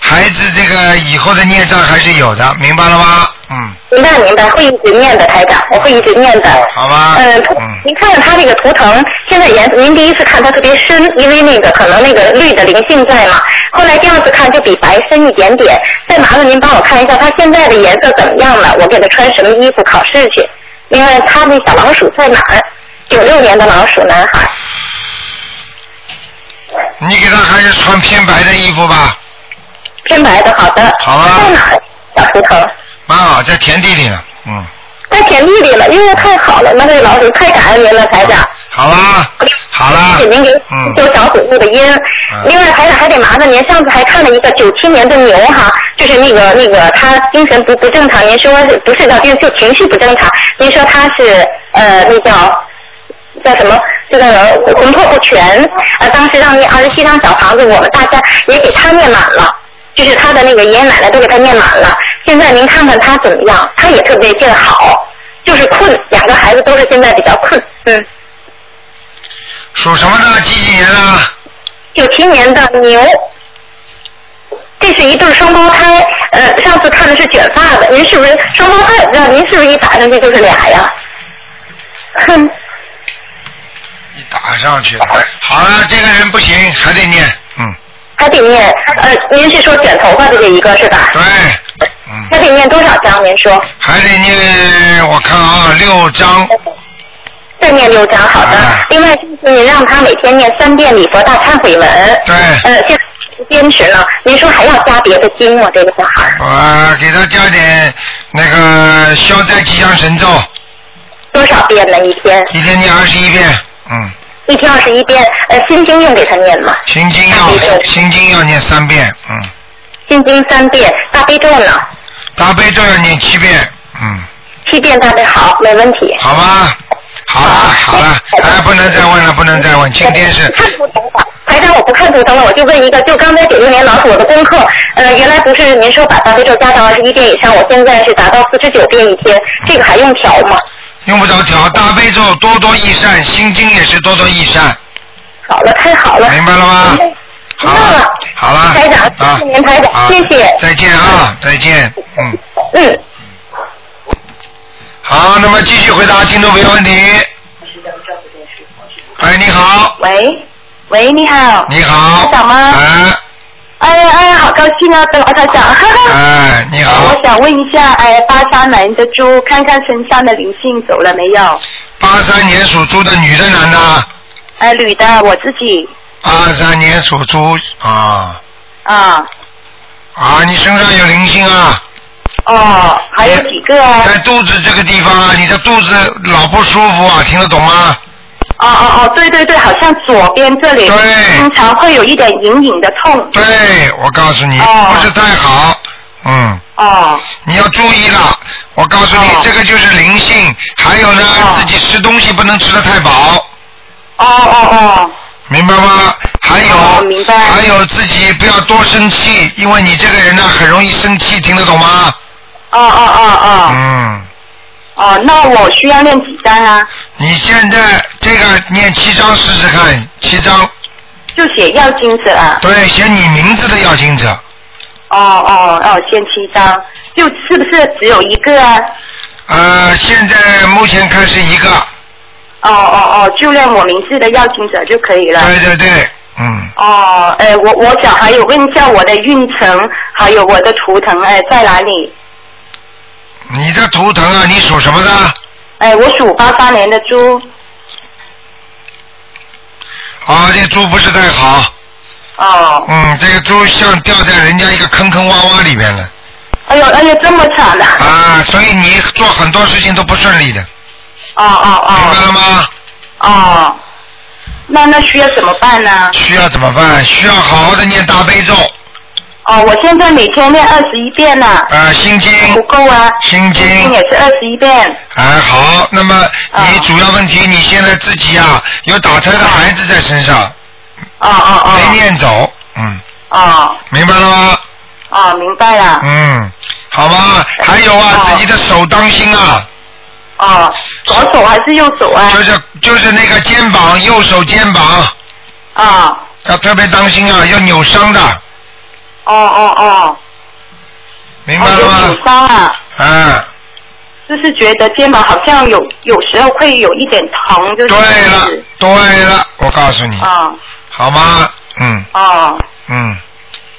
孩子这个以后的孽障还是有的，明白了吗？嗯。明白明白，会一直念的，台长，我会一直念的。好吧。嗯，您看看他这个图腾，现在颜色，您第一次看它特别深，因为那个可能那个绿的灵性在嘛。后来第二次看就比白深一点点。再麻烦您帮我看一下他现在的颜色怎么样了？我给他穿什么衣服考试去？另外，他那小老鼠在哪儿？九六年的老鼠男孩。你给他还是穿偏白的衣服吧。偏白的，好的。好啊。在哪儿？小图腾。蛮好，在田地里呢，嗯。在田地里了，因为太好了，那这老鼠太感恩您了，台长。好啦，好啦。谢谢您给做小虎录的音。另外，台长还得麻烦您，上次还看了一个九七年的牛哈，就是那个那个他精神不不正常，您说不是叫就就情绪不正常，您说他是呃那叫叫什么？这个魂魄不全。呃，当时让您二十七张小房子，我们大家也给他念满了，就是他的那个爷爷奶奶都给他念满了。现在您看看他怎么样？他也特别劲好，就是困，两个孩子都是现在比较困，嗯。属什么的？几几年的？九七年的牛，这是一对双胞胎。呃，上次看的是卷发的，您是不是双胞胎？不知道您是不是一打上去就是俩呀？哼。一打上去了，好了，这个人不行，还得念，嗯。还得念，呃，您是说卷头发的这一个是吧？对。还得念多少章？您说？还得念，我看啊，六章。再念六章，好的。另外就是您让他每天念三遍礼佛大忏悔文。对。呃，现在坚持了。您说还要加别的经吗？这个小孩。我给他加点那个消灾吉祥神咒。多少遍呢？一天？一天念二十一遍，嗯。一天二十一遍，呃，心经用给他念吗？心经要心经要念三遍，嗯。心经三遍，大悲咒呢？大悲咒要念七遍，嗯。七遍大悲好，没问题。好吗，好了好了，哎，不能再问了，不能再问，今天是。看图腾了，台长，我不看图腾了，我就问一个，就刚才九六年老鼠我的功课，呃，原来不是您说把大悲咒加到二十一遍以上，我现在是达到四十九遍一天，这个还用调吗？用不着调，大悲咒多多益善，心经也是多多益善。好了，太好了。明白了吗？好了，好了，台长，谢谢您，台长，谢谢。再见啊，再见，嗯。嗯。好，那么继续回答听众朋友问题。哎，你好。喂，喂，你好。你好。台长吗？哎。哎呀哎呀，好高兴啊，跟老台长。哎，你好。我想问一下，哎，八三年的猪，看看身上的灵性走了没有？八三年属猪的女的男的？哎，女的，我自己。八三年属猪啊。啊。啊，你身上有灵性啊。哦，还有几个啊？在肚子这个地方啊，你的肚子老不舒服啊，听得懂吗？哦哦哦，对对对，好像左边这里对经常会有一点隐隐的痛。对，我告诉你，不是太好，嗯。哦。你要注意了，我告诉你，这个就是灵性，还有呢，自己吃东西不能吃的太饱。哦哦哦。明白吗？还有，明白。还有自己不要多生气，因为你这个人呢很容易生气，听得懂吗？哦哦哦哦。嗯。哦，那我需要念几张啊？你现在这个念七张试试看，七张。就写要经者啊？对，写你名字的要经者。哦哦哦，先七张，就是不是只有一个啊？呃，现在目前看是一个。哦哦哦，就念我名字的要经者就可以了。对对对，嗯。哦，哎，我我想还有问一下我的运程，还有我的图腾，哎，在哪里？你的图腾啊，你属什么的？哎，我属八八年的猪。啊，这猪不是太好。哦。嗯，这个猪像掉在人家一个坑坑洼洼里面了。哎呦哎呦，这么惨的。啊，所以你做很多事情都不顺利的，哦哦哦。明白了吗？哦。那那需要怎么办呢？需要怎么办？需要好好的念大悲咒。哦，我现在每天念二十一遍呢。啊，心经。不够啊。心经。心经也是二十一遍。哎，好，那么你主要问题，你现在自己呀、有打胎的孩子在身上，哦哦哦。没念走，嗯，哦明白了吗？哦，明白了。嗯，好吧，还有啊，自己的手当心啊。哦，左手还是右手啊？就是就是那个肩膀，右手肩膀。啊。要特别当心啊，要扭伤的，哦哦哦。明白了吗？有伤啊，啊，就是觉得肩膀好像有有时候会有一点疼，就是。对了，对了，我告诉你，啊。好吗？嗯哦。嗯，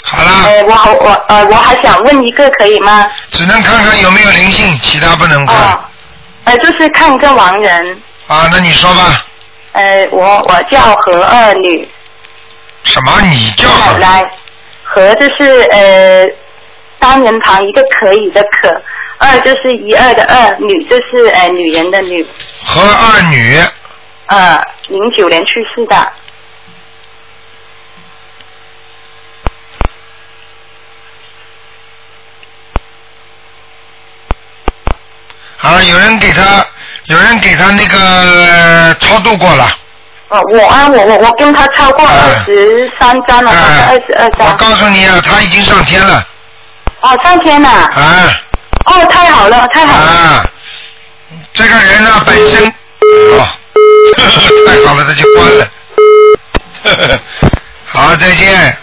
好了，呃，我好我呃我还想问一个可以吗？只能看看有没有灵性，其他不能看。哦。呃，就是看一个亡人，啊，那你说吧，呃，我我叫何二女，什么？你叫奶奶，何就是呃单人旁一个可以的可，二就是一二的二，女就是呃女人的女，何二女？呃，零九年去世的。啊，有人给他，有人给他那个呃超度过了。啊，我啊，我我我跟他超过二十三张了，二十二张？我告诉你啊，他已经上天了。哦，上天了。啊。哦，太好了，太好了。啊，这个人呢本身，哦，太好了，他就关了。好，再见。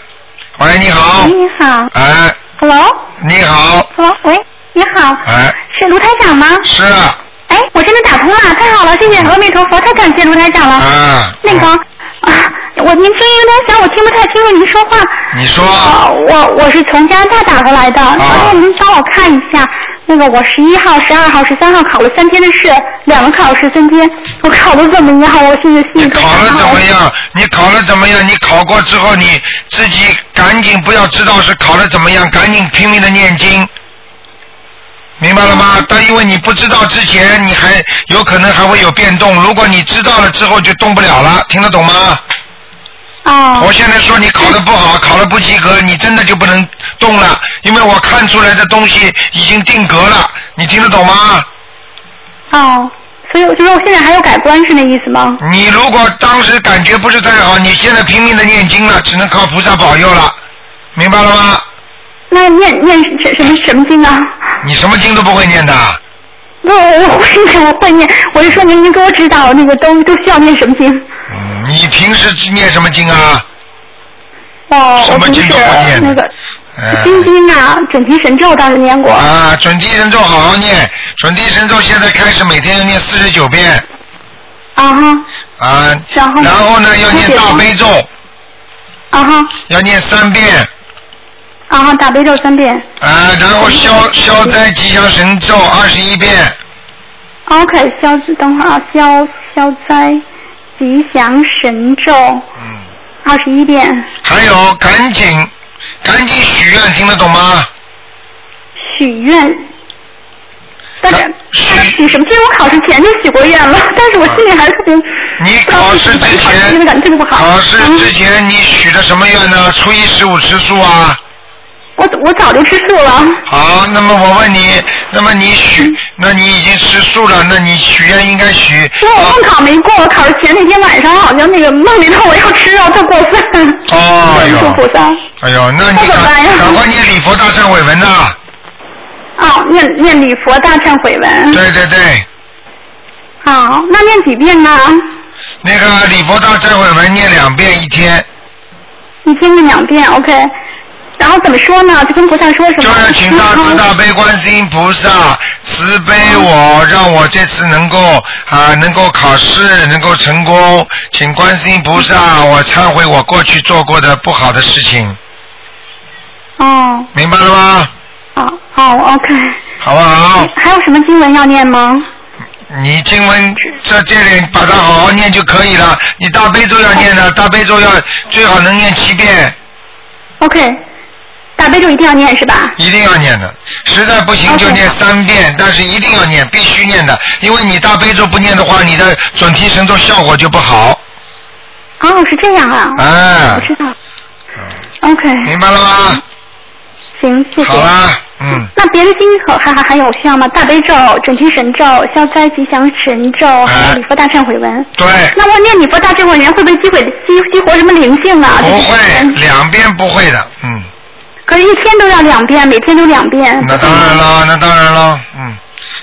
喂，你好。喂，你好。哎，Hello。你好。Hello，喂，你好。哎。是卢台长吗？是啊。哎，我真的打通了，太好了，谢谢阿弥陀佛，太感谢卢台长了。啊。那个啊，我您声音有点小，我听不太清楚您说话。你说。呃我我是从加拿大打过来的，然后您帮我看一下，那个我十一号、十二号、十三号考了三天的试，两个考试三天，我考的怎么样？我现在心里考了怎么样？你考了怎么样？你考过之后，你自己赶紧不要知道是考的怎么样，赶紧拼命的念经，明白了吗？但因为你不知道之前，你还有可能还会有变动。如果你知道了之后，就动不了了，听得懂吗？哦。我现在说你考的不好，考的不及格，你真的就不能动了，因为我看出来的东西已经定格了，你听得懂吗？哦，所以我就说我现在还要改观是那意思吗？你如果当时感觉不是太好，你现在拼命的念经了，只能靠菩萨保佑了，明白了吗？那念念什什么什么经啊？你什么经都不会念的，不，我会念，我会念。我是说您您给我指导那个都都需要念什么经？你平时念什么经啊？哦，我平时那个心经啊，准提神咒倒是念过。啊，准提神咒好好念，准提神咒现在开始每天要念四十九遍。啊哈。啊。然后。然后呢，要念大悲咒。啊哈。要念三遍。啊哈，大悲咒三遍。啊，然后消消灾吉祥神咒二十一遍。OK，消等会儿啊，消消灾吉祥神咒。嗯。二十一遍。还有，赶紧赶紧许愿，听得懂吗？许愿。但是许什么？其实我考试前就许过愿了，但是我心里还是特别。你考试之前。考试之前你许的什么愿呢？初一十五吃素啊？我我早就吃素了。好，那么我问你，那么你许，那你已经吃素了，那你许愿应该许。因为我梦考没过，我考试前那天晚上好像那个梦里头我要吃肉，特过分。哦呦。菩萨。哎呦，那你赶赶快念礼佛大忏悔文呐！哦，念念礼佛大忏悔文。对对对，好，那念几遍呢？那个礼佛大忏悔文念两遍一天。一天念两遍，OK。然后怎么说呢？就跟菩萨说什么？就是请大慈大悲观世音菩萨慈悲我，让我这次能够啊能够考试能够成功，请观世音菩萨我忏悔我过去做过的不好的事情，哦，明白了吗？好，好，OK。好不好？还有什么经文要念吗？你经文在这里把它好好念就可以了。你大悲咒要念的，大悲咒要最好能念七遍。OK，大大悲咒一定要念是吧？一定要念的，实在不行就念三遍，但是一定要念，必须念的，因为你大悲咒不念的话，你的准提神咒效果就不好。哦，是这样啊。哎我知道。OK。明白了吗？行，谢谢。好啦，嗯，那别的经可还还还有需要吗？大悲咒、准提神咒、消灾吉祥神咒，还有礼佛大忏悔文。对。那我念礼佛大忏悔文会不会激活激激活什么灵性啊？不会，两边不会的，嗯，可是一天都要两遍，每天都两遍。那当然了，那当然了，嗯，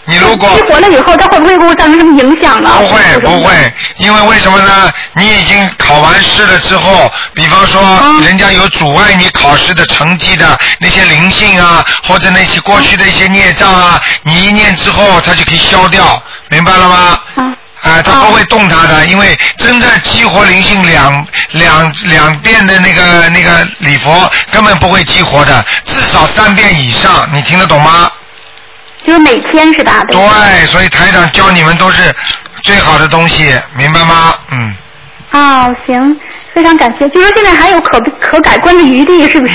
你如果激活了以后，它会不会给我造成什么影响呢？不会不会，因为为什么呢？你已经考完试了之后，比方说人家有阻碍你考试的成绩的那些灵性啊，或者那些过去的一些孽障啊，你一念之后，它就可以消掉，明白了吗？啊，他不会动他的，因为真正激活灵性两两两遍的那个那个礼佛根本不会激活的，至少三遍以上，你听得懂吗？就是每天是吧？对，所以台长教你们都是最好的东西，明白吗？嗯。哦，行，非常感谢。就说现在还有可可改观的余地，是不是？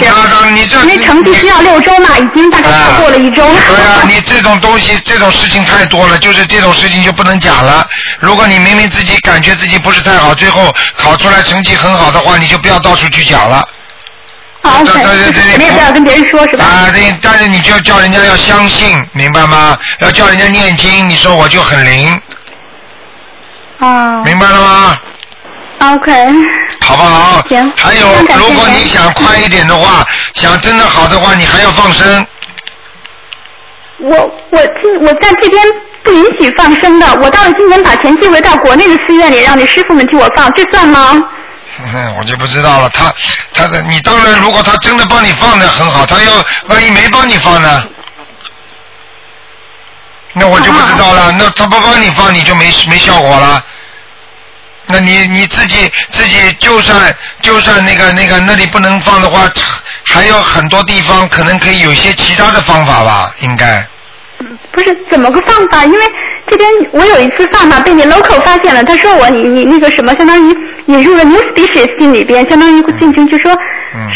你这因为成绩需要六周嘛，已经大概超过了一周了。对啊，你这种东西，这种事情太多了，就是这种事情就不能讲了。如果你明明自己感觉自己不是太好，最后考出来成绩很好的话，你就不要到处去讲了。好对对对对，肯定不要跟别人说，是吧？啊，对，但是你就叫人家要相信，明白吗？要叫人家念经，你说我就很灵，啊明白了吗？，OK，好不好？行。还有，如果你想快一点的话，想真的好的话，你还要放生。我我今我在这边不允许放生的，我到了今年把钱寄回到国内的寺院里，让你师傅们替我放，这算吗？嗯，我就不知道了。他他的，你当然，如果他真的帮你放的很好，他要万一没帮你放呢？那我就不知道了。那他不帮你放，你就没没效果了。那你你自己自己就算就算那个那个那里不能放的话，还有很多地方可能可以有些其他的方法吧，应该。不是怎么个放法？因为这边我有一次放嘛，被你 local 发现了，他说我你你那个什么，相当于引入了 new species 进里边，相当于进行就说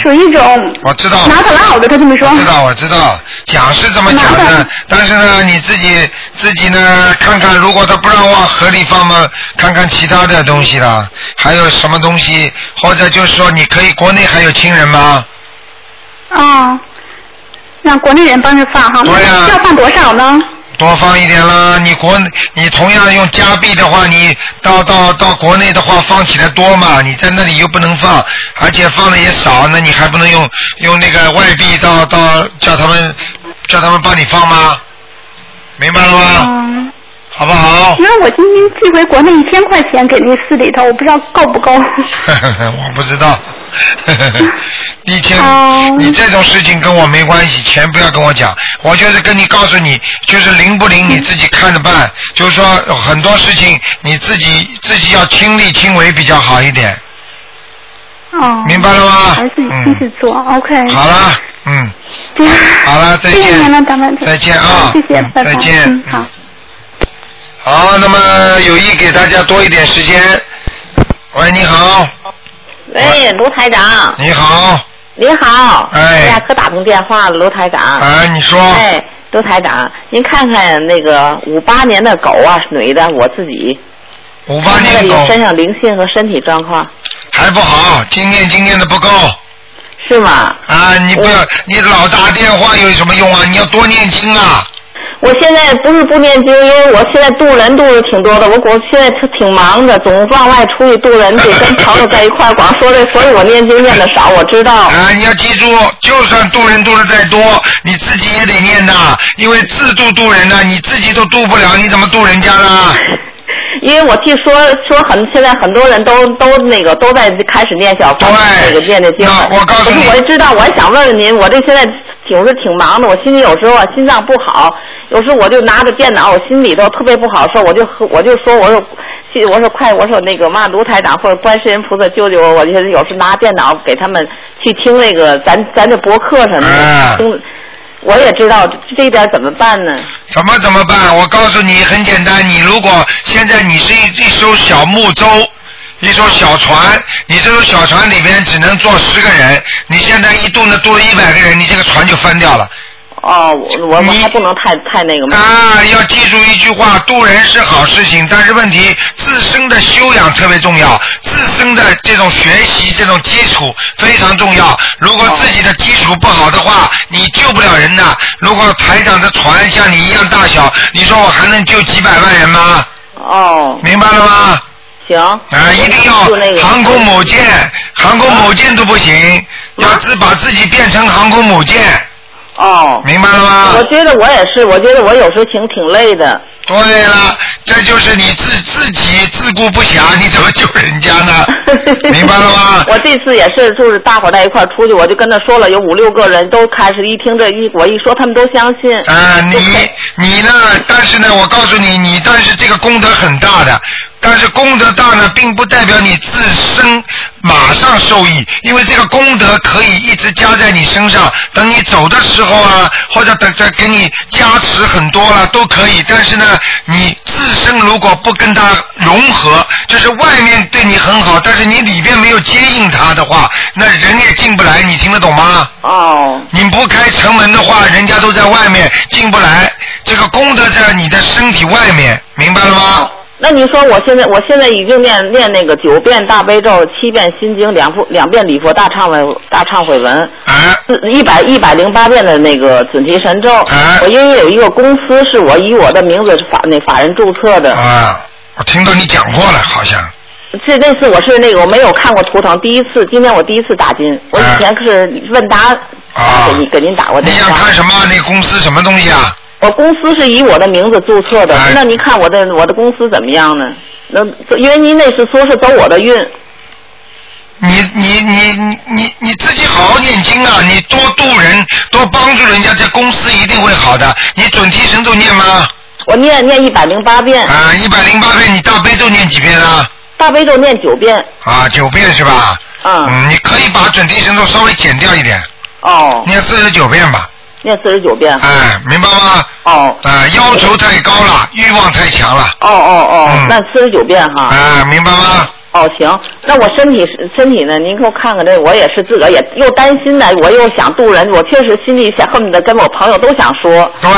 属于一种嗯我知道。拿得老的，他这么说。我知道，我知道，讲是这么讲的，但是呢，你自己自己呢，看看，如果他不让往河里放嘛，看看其他的东西啦，还有什么东西，或者就是说，你可以国内还有亲人吗？哦，让国内人帮着放哈，对呀要放多少呢？多放一点啦，你国你同样用加币的话，你到到到国内的话放起来多嘛，你在那里又不能放，而且放的也少，那你还不能用用那个外币到到叫他们叫他们帮你放吗？明白了吗？好不好？因为我今天寄回国内一千块钱给那市里头，我不知道够不够。我不知道，一千，哦你这种事情跟我没关系，钱不要跟我讲，我就是跟你告诉你，就是灵不灵你自己看着办，就是说很多事情你自己自己要亲力亲为比较好一点，哦。明白了吗？还是自己亲自做、o k 好了，嗯，好了，再见。谢谢您了，咱们再见啊。谢谢，嗯拜拜。再见嗯，好。好，那么有意给大家多一点时间。喂，你好，喂，卢台长。你好。你好。哎呀，可打通电话了，卢台长。哎，你说。哎，卢台长，您看看那个五八年的狗啊，女的，我自己。五八年狗身上灵性和身体状况。还不好，经验经验的不够。是吗？啊，你不要，你老打电话有什么用啊？你要多念经啊。我现在不是不念经，因为我现在渡人渡的挺多的，我我现在挺忙的，总往外出去渡人，得跟朋友在一块儿，光说这，所以我念经念的少，我知道。啊，你要记住，就算渡人渡的再多，你自己也得念的，因为自渡渡人呢，你自己都渡不了，你怎么渡人家呢？因为我听说说很现在很多人都都那个都在开始念小房子那个念的经。我告诉你，我也知道，我还想问问您，我这现在挺是挺忙的，我心里有时候啊心脏不好，有时候我就拿着电脑，我心里头特别不好受，我就我就说我说。我说快，我说那个嘛，卢台长或者观世音菩萨救救我！我就是有时拿电脑给他们去听那个咱咱这博客什么的，听我也知道这一点怎么办呢？怎么怎么办？我告诉你，很简单，你如果现在你是一一艘小木舟。一艘小船，你这艘小船里边只能坐十个人，你现在一动呢多了一百个人，你这个船就翻掉了。哦，我我我还不能太太那个吗？啊，要记住一句话，渡人是好事情，但是问题自身的修养特别重要，自身的这种学习这种基础非常重要。如果自己的基础不好的话，你救不了人的。如果台长的船像你一样大小，你说我还能救几百万人吗？哦。明白了吗？行。啊，一定要航空母舰，航空母舰都不行，要自把自己变成航空母舰。哦。明白了吗？我觉得我也是，我觉得我有时候挺挺累的。对了，这就是你自自己自顾不暇，你怎么救人家呢？明白了吗？我这次也是，就是大伙儿在一块儿出去，我就跟他说了，有五六个人都开始一听这一我一说，他们都相信。啊，你你呢？但是呢，我告诉你，你但是这个功德很大的，但是功德大呢，并不代表你自身马上受益，因为这个功德可以一直加在你身上，等你走的时候啊，或者等再给你加持很多了都可以。但是呢，你自身如果不跟他融合，就是外面对你很好，但是你里边没有接应他的话，那人也进不来。你听得懂吗？哦。你不开城门的话，人家都在外面进不来。这个功德在你的身体外面，明白了吗？那你说我现在我现在已经念念那个九遍大悲咒，七遍心经，两部两遍礼佛大忏悔大忏悔文，一百一百零八遍的那个准提神咒。我因为有一个公司是我以我的名字法那法人注册的。啊，我听到你讲过了，好像。这那次我是那个我没有看过图腾，第一次今天我第一次打进，我以前是问答给您给您打过电话。你想看什么？那个公司什么东西啊？我公司是以我的名字注册的，那您看我的我的公司怎么样呢？那因为您那次说是走我的运。你你你你你你自己好好念经啊！你多度人，多帮助人家，这公司一定会好的。你准提神咒念吗？我念念一百零八遍。啊，一百零八遍，你大悲咒念几遍啊？大悲咒念九遍。啊，九遍是吧？嗯。嗯，你可以把准提神咒稍微减掉一点。哦。念四十九遍吧。念四十九遍。哎，明白吗？哦。哎，要求太高了，欲望太强了。哦哦哦，那四十九遍哈。哎，明白吗？哦，行，那我身体身体呢？您给我看看这，我也是自个儿也又担心呢，我又想渡人，我确实心里想恨不得跟我朋友都想说。对，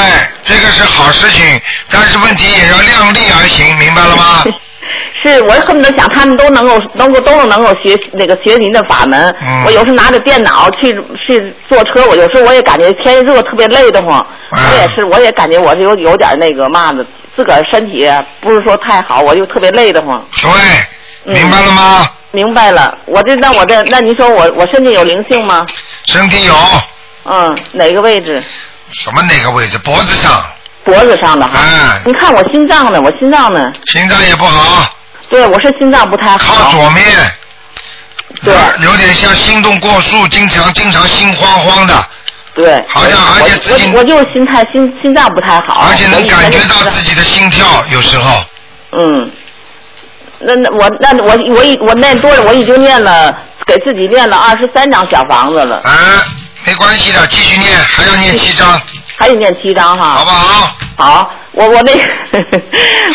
这个是好事情，但是问题也要量力而行，明白了吗？是我恨不得想他们都能够能够都能够学那个学您的法门。嗯我有时拿着电脑去去坐车，我有时候我也感觉天热特别累得慌。嗯我也是，我也感觉我是有有点那个嘛的，自个儿身体不是说太好，我就特别累得慌。对，明白了吗？明白了，我这那我这那您说我我身体有灵性吗？身体有嗯，哪个位置？什么哪个位置？脖子上。脖子上的哈。嗯。你看我心脏呢？我心脏呢？心脏也不好。对，我是心脏不太好。靠左面。对。有点像心动过速，经常经常心慌慌的。对。好像而且自己我我就是心态心心脏不太好。而且能感觉到自己的心跳，有时候。嗯，那那我那我我已我念多了，我已经念了给自己念了二十三张小房子了。啊，没关系的，继续念，还要念七章。还得念七张哈。好不好？好，我我那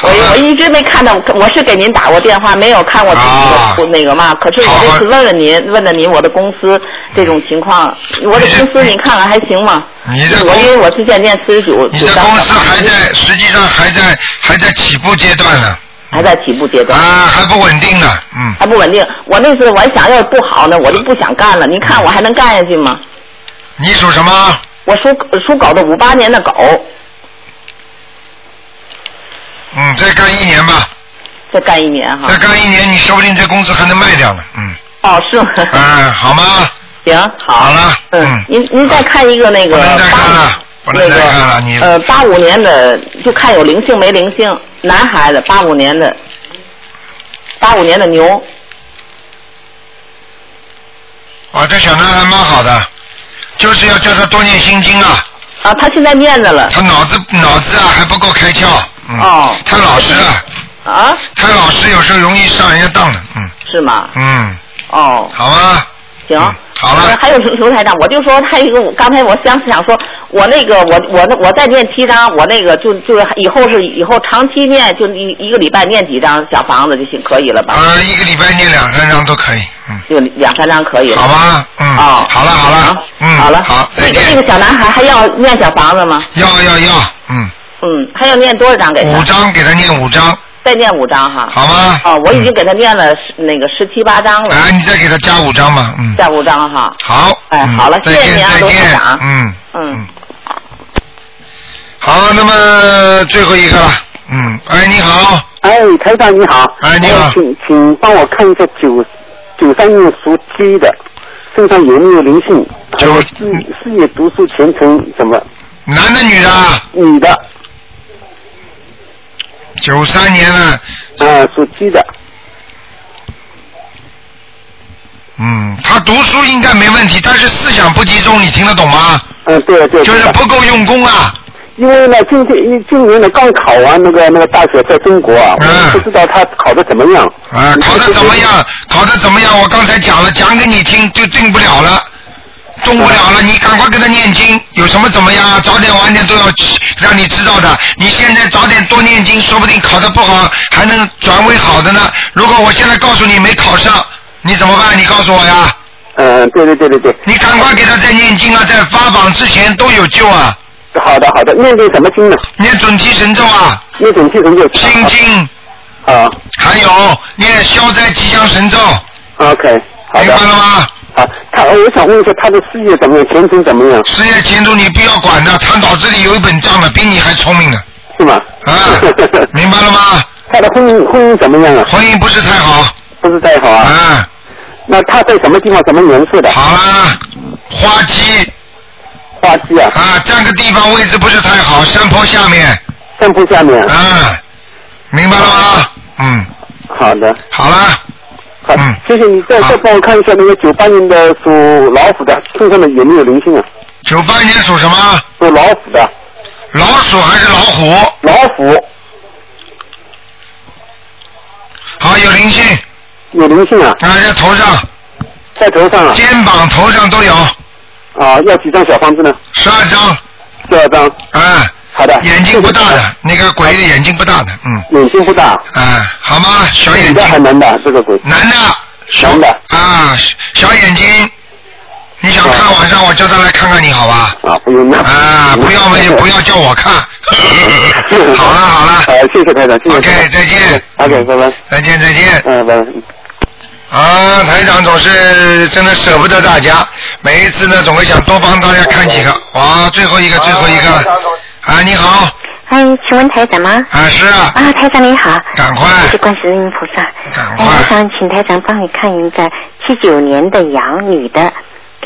我我一直没看到，我是给您打过电话，没有看过啊那个那个嘛。可是我这次问问您，问了您我的公司这种情况，我的公司您看看还行吗？你的我因为我之前念四十九你的公司还在，实际上还在还在起步阶段呢。还在起步阶段啊，还不稳定呢，嗯。还不稳定。我那次我还想要是不好呢，我就不想干了。您看我还能干下去吗？你属什么？我属属狗的，五八年的狗。嗯，再干一年吧。再干一年哈。再干一年，你说不定这公司还能卖掉呢，嗯。哦，是吗？嗯，好吗？行，好。好了，嗯，您您再看一个那个不能再看了，不能那再看了，你个呃八五年的，就看有灵性没灵性，男孩子八五年的，八五年的牛，啊，这小男孩蛮好的，就是要叫他多念心经啊。啊，他现在念着了。他脑子脑子啊还不够开窍，嗯，哦。太老实了，啊，太老实有时候容易上人家当的，嗯。是吗？嗯，哦，好吗？行。好了。还有卢卢台长，我就说还有一个，我刚才我想是想说，我那个我我那我再念七张，我那个就就是以后是以后长期念，就一一个礼拜念几张小房子就行，可以了吧？呃，一个礼拜念两三张都可以。嗯。就两三张可以了。好吧，嗯。哦。好了好了，嗯。好了。好，再个那个小男孩还要念小房子吗？要要要，嗯。嗯，还要念多少张给他？五张，给他念五张。再念五张哈。好吗？哦，我已经给他念了十那个十七八张了。哎，你再给他加五张吧，嗯。加五张哈。好。哎，嗯好了，谢谢您啊，罗台长。嗯。嗯。好，那么最后一个了，嗯，哎，你好，哎，台长你好。哎，你好。请请帮我看一下九九三年属鸡的身上有没有灵性？九事事业读书前程怎么？男的女的啊？女的。九三年了。啊，属鸡的。嗯，他读书应该没问题，但是思想不集中，你听得懂吗？嗯，对对。就是不够用功啊。因为呢，今天今年呢刚考完那个那个大学，在中国啊，我不知道他考的怎么样。啊，考的怎么样？考的怎么样？我刚才讲了，讲给你听就定不了了，动不了了。你赶快给他念经，有什么怎么样啊？早点晚点都要让你知道的。你现在早点多念经，说不定考得不好还能转为好的呢。如果我现在告诉你没考上，你怎么办？你告诉我呀。嗯，对对对对对。你赶快给他再念经啊，在发榜之前都有救啊。好的好的，念的什么经呢？念准提神咒啊。念准提神咒。心经。啊。还有念消灾吉祥神咒。OK，好的。明白了吗？好，他我想问一下他的事业怎么样，前程怎么样？事业前途你不要管的，他脑子里有一本账的，比你还聪明呢。是吗？啊，明白了吗？他的婚姻婚姻怎么样啊？婚姻不是太好。不是太好啊。啊。那他在什么地方？什么颜色的？好啦，花鸡。花鸡啊。啊，占个地方位置不是太好，山坡下面。山坡下面。啊，明白了吗？嗯。好的。好啦。好，谢谢你。再再帮我看一下那个九八年的属老虎的身上的有没有灵性啊？九八年属什么？属老虎的。老鼠还是老虎？老虎。好，有灵性。有灵性啊。啊，在头上。在头上啊。肩膀、头上都有。啊，要几张小方子呢？十二张。十二张。啊。好的。眼睛不大的，那个鬼的眼睛不大的，嗯。眼睛不大。啊，好吗？小眼睛。女的还男的这个鬼？男的。男的。啊，小眼睛。你想看晚上我叫他来看看你好吧？啊，不用啊，不要嘛就不要叫我看。好了好了。好，谢谢台长，谢谢。OK，再见。OK，拜拜。再见再见。嗯，拜拜。啊，台长总是真的舍不得大家，每一次呢总会想多帮大家看几个。哇，最后一个最后一个了。啊，你好。哎，请问台长吗？啊，是啊。啊，台长你好。赶快。谢谢观世音菩萨。赶快。我想请台长帮你看一个七九年的羊女的，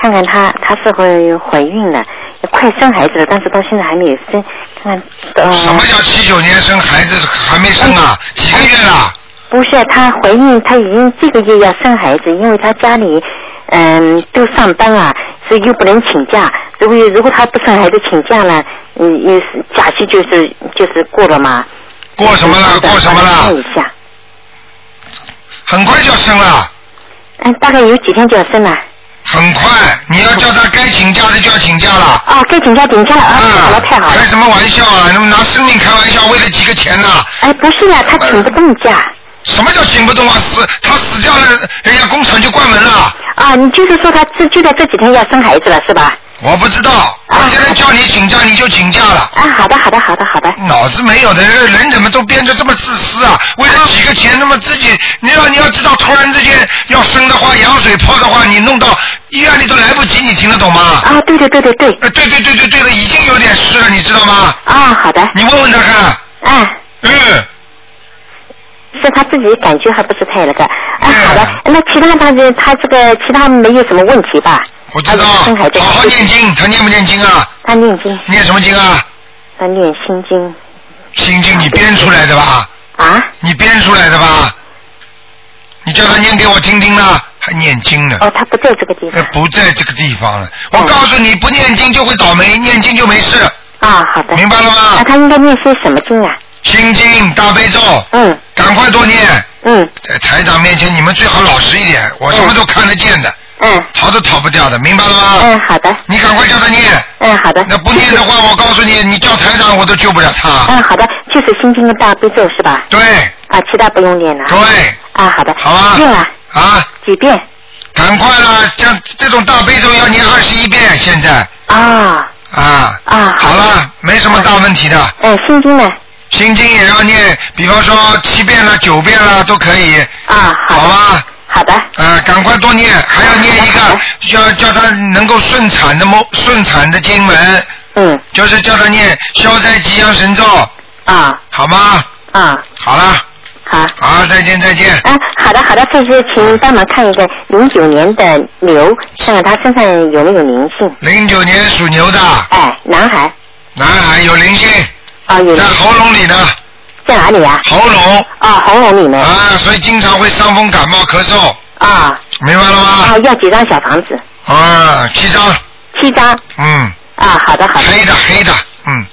看看她她是会怀孕了，快生孩子了，但是到现在还没有生，看看。呃、什么叫七九年生孩子还没生啊？几个月了？不是，她怀孕，她已经这个月要生孩子，因为她家里嗯都上班啊，所以又不能请假。如果如果她不生孩子请假了，嗯，又是假期就是就是过了嘛。过什么了？过什么了？看一下。很快就要生了。嗯，大概有几天就要生了。很快，你要叫他该请假的就要请假了。哦，该请假请假了啊！太好了，太好了。开什么玩笑啊？那么拿生命开玩笑，为了几个钱呐、哎，不是呀、他请不动假。什么叫请不动啊？死，他死掉了，人家工厂就关门了。啊，你就是说他这就在这几天要生孩子了，是吧？我不知道，我现在叫你请假，你就请假了。啊，好的，好的，好的，好的。脑子没有的人，人怎么都变得这么自私啊？为了几个钱，那么自己，你要你要知道，突然之间要生的话，羊水破的话，你弄到医院里都来不及，你听得懂吗？啊，对对对对对。呃，对对对对对的，已经有点湿了，你知道吗？啊，好的。你问问他看。啊。嗯。是他自己感觉还不是太那个。啊，好的。那其他他这他这个其他没有什么问题吧？我知道，好好念经，他念不念经啊？他念经。念什么经啊？他念心经。心经你编出来的吧？啊？你编出来的吧？你叫他念给我听听呢，还念经呢。哦，他不在这个地方。呃，不在这个地方了。我告诉你，不念经就会倒霉，念经就没事。啊，好的。明白了吗？那他应该念些什么经啊？心经、大悲咒。嗯。赶快多念。嗯。在台长面前，你们最好老实一点，我什么都看得见的。嗯。逃都逃不掉的，明白了吗？嗯，好的。你赶快叫他念。嗯，好的。那不念的话，我告诉你，你叫台长我都救不了他。嗯，好的，就是心经的大悲咒是吧？对。啊，其他不用念了。对。啊，好的。好啊几遍了？啊？几遍？赶快啦！像这种大悲咒要念二十一遍，现在。啊。啊。啊。好了，没什么大问题的。嗯，心经呢？心经也要念，比方说七遍了、九遍了都可以。啊，好。好吧。好的。啊，赶快多念，还要念一个，要叫他能够顺产的梦顺产的经文。嗯。就是叫他念消灾吉祥神咒。啊。好吗？啊。好了。好。好，再见再见。啊，好的好的，这是请帮忙看一个零九年的牛，看看他身上有没有灵性。零九年属牛的。哎，男孩。男孩有灵性。啊，有。在喉咙里呢。在哪里啊？喉咙。啊，喉咙里面。啊，所以经常会伤风感冒咳嗽。啊。明白了吗？啊，要几张小房子？啊，七张。七张。嗯。啊，好的好的。黑的黑的，嗯。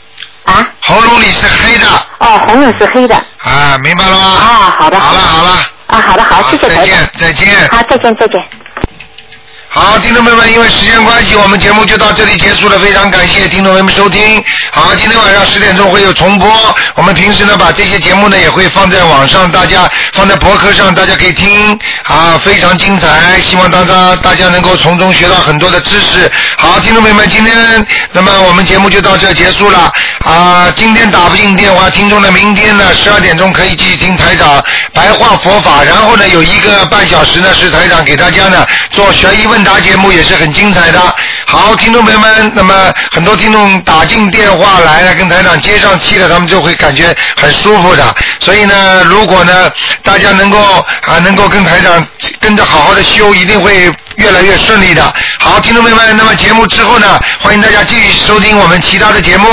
啊。喉咙里是黑的。哦，喉咙是黑的。啊，明白了吗？啊，好的。好了好了。啊，好的好，谢谢台长。再见再见。好，再见再见。好，听众朋友们，因为时间关系，我们节目就到这里结束了。非常感谢听众朋友们收听。好，今天晚上十点钟会有重播。我们平时呢，把这些节目呢也会放在网上，大家放在博客上，大家可以听啊，非常精彩。希望大家大家能够从中学到很多的知识。好，听众朋友们，今天那么我们节目就到这结束了啊。今天打不进电话，听众呢，明天呢十二点钟可以继续听台长白话佛法，然后呢有一个半小时呢是台长给大家呢做悬疑问问答节目，也是很精彩的。好，听众朋友们，那么很多听众打进电话来了，跟台长接上气了，他们就会感觉很舒服的。所以呢，如果呢大家能够啊能够跟台长跟着好好的修，一定会越来越顺利的。好，听众朋友们，那么节目之后呢，欢迎大家继续收听我们其他的节目。